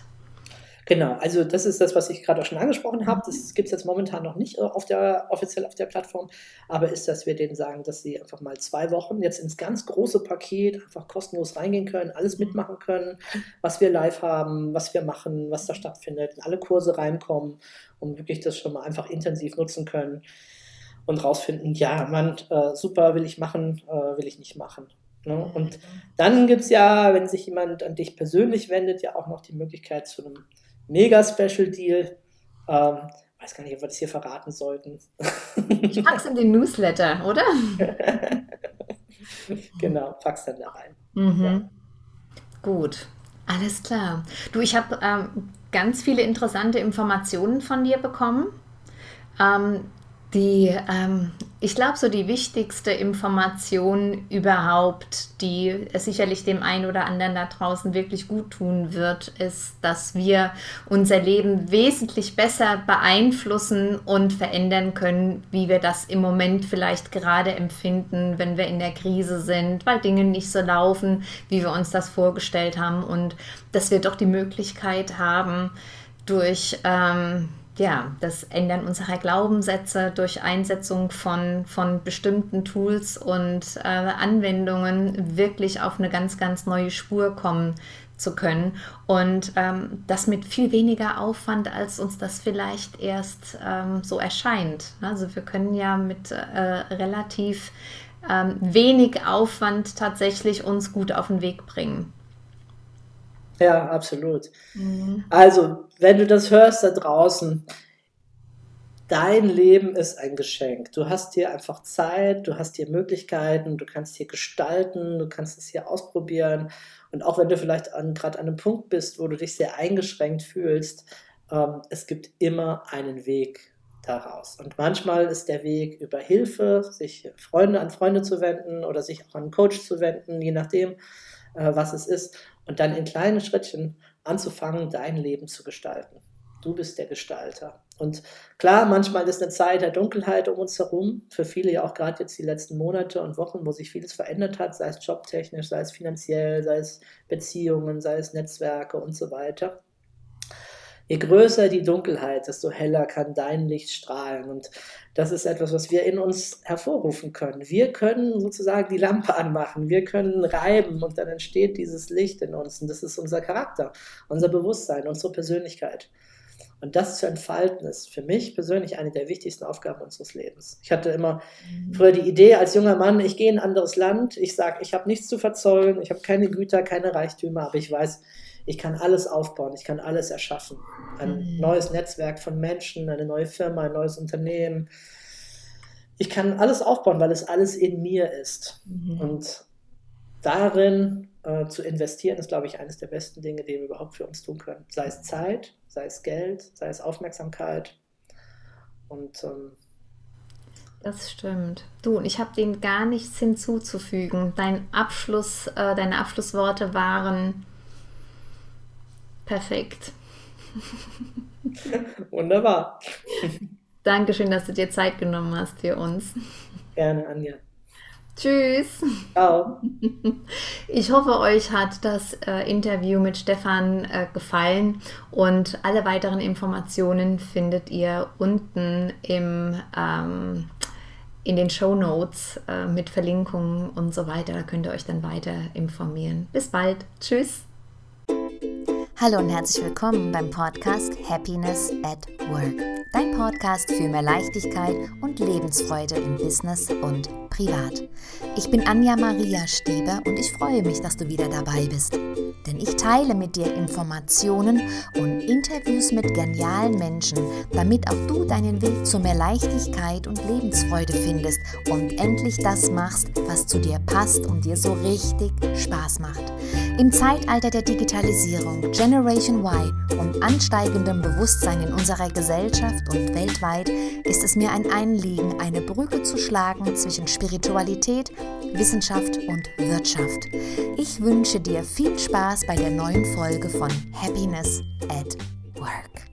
Genau, also das ist das, was ich gerade auch schon angesprochen habe. Das gibt es jetzt momentan noch nicht auf der, offiziell auf der Plattform, aber ist, dass wir denen sagen, dass sie einfach mal zwei Wochen jetzt ins ganz große Paket einfach kostenlos reingehen können, alles mitmachen können, was wir live haben, was wir machen, was da stattfindet, in alle Kurse reinkommen und wirklich das schon mal einfach intensiv nutzen können und rausfinden, ja, Mann, äh, super, will ich machen, äh, will ich nicht machen. Ne? Und dann gibt es ja, wenn sich jemand an dich persönlich wendet, ja auch noch die Möglichkeit zu einem mega Special Deal. Ähm, weiß gar nicht, ob wir das hier verraten sollten. Ich pack's in den Newsletter, oder? [laughs] genau, pack's dann da rein. Mhm. Ja. Gut, alles klar. Du, ich habe ähm, ganz viele interessante Informationen von dir bekommen. Ähm, die, ähm, ich glaube, so die wichtigste Information überhaupt, die es sicherlich dem einen oder anderen da draußen wirklich gut tun wird, ist, dass wir unser Leben wesentlich besser beeinflussen und verändern können, wie wir das im Moment vielleicht gerade empfinden, wenn wir in der Krise sind, weil Dinge nicht so laufen, wie wir uns das vorgestellt haben und dass wir doch die Möglichkeit haben, durch ähm, ja, das Ändern unserer Glaubenssätze durch Einsetzung von, von bestimmten Tools und äh, Anwendungen wirklich auf eine ganz, ganz neue Spur kommen zu können. Und ähm, das mit viel weniger Aufwand, als uns das vielleicht erst ähm, so erscheint. Also wir können ja mit äh, relativ ähm, wenig Aufwand tatsächlich uns gut auf den Weg bringen. Ja, absolut. Mhm. Also, wenn du das hörst da draußen, dein Leben ist ein Geschenk. Du hast hier einfach Zeit, du hast hier Möglichkeiten, du kannst hier gestalten, du kannst es hier ausprobieren. Und auch wenn du vielleicht gerade an einem Punkt bist, wo du dich sehr eingeschränkt fühlst, ähm, es gibt immer einen Weg daraus. Und manchmal ist der Weg über Hilfe, sich Freunde an Freunde zu wenden oder sich auch an einen Coach zu wenden, je nachdem, äh, was es ist und dann in kleinen Schrittchen anzufangen, dein Leben zu gestalten. Du bist der Gestalter. Und klar, manchmal ist eine Zeit der Dunkelheit um uns herum, für viele ja auch gerade jetzt die letzten Monate und Wochen, wo sich vieles verändert hat, sei es jobtechnisch, sei es finanziell, sei es Beziehungen, sei es Netzwerke und so weiter. Je größer die Dunkelheit, desto heller kann dein Licht strahlen. Und das ist etwas, was wir in uns hervorrufen können. Wir können sozusagen die Lampe anmachen, wir können reiben und dann entsteht dieses Licht in uns. Und das ist unser Charakter, unser Bewusstsein, unsere Persönlichkeit. Und das zu entfalten, ist für mich persönlich eine der wichtigsten Aufgaben unseres Lebens. Ich hatte immer mhm. früher die Idee als junger Mann, ich gehe in ein anderes Land, ich sage, ich habe nichts zu verzollen, ich habe keine Güter, keine Reichtümer, aber ich weiß, ich kann alles aufbauen, ich kann alles erschaffen. Ein mhm. neues Netzwerk von Menschen, eine neue Firma, ein neues Unternehmen. Ich kann alles aufbauen, weil es alles in mir ist. Mhm. Und darin äh, zu investieren, ist, glaube ich, eines der besten Dinge, die wir überhaupt für uns tun können. Sei es Zeit, sei es Geld, sei es Aufmerksamkeit. Und ähm, das stimmt. Du, und ich habe dem gar nichts hinzuzufügen. Dein Abschluss, äh, deine Abschlussworte waren perfekt. [laughs] Wunderbar. Dankeschön, dass du dir Zeit genommen hast für uns. Gerne, Anja. Tschüss. Ciao. Ich hoffe, euch hat das äh, Interview mit Stefan äh, gefallen und alle weiteren Informationen findet ihr unten im, ähm, in den Show Notes äh, mit Verlinkungen und so weiter. Da könnt ihr euch dann weiter informieren. Bis bald. Tschüss. Hallo und herzlich willkommen beim Podcast Happiness at Work. Dein Podcast für mehr Leichtigkeit und Lebensfreude im Business und privat. Ich bin Anja Maria Stieber und ich freue mich, dass du wieder dabei bist. Denn ich teile mit dir Informationen und Interviews mit genialen Menschen, damit auch du deinen Weg zu mehr Leichtigkeit und Lebensfreude findest und endlich das machst, was zu dir passt und dir so richtig Spaß macht. Im Zeitalter der Digitalisierung, Generation Y und ansteigendem Bewusstsein in unserer Gesellschaft und weltweit ist es mir ein Anliegen, eine Brücke zu schlagen zwischen Spiritualität, Wissenschaft und Wirtschaft. Ich wünsche dir viel Spaß bei der neuen Folge von Happiness at Work.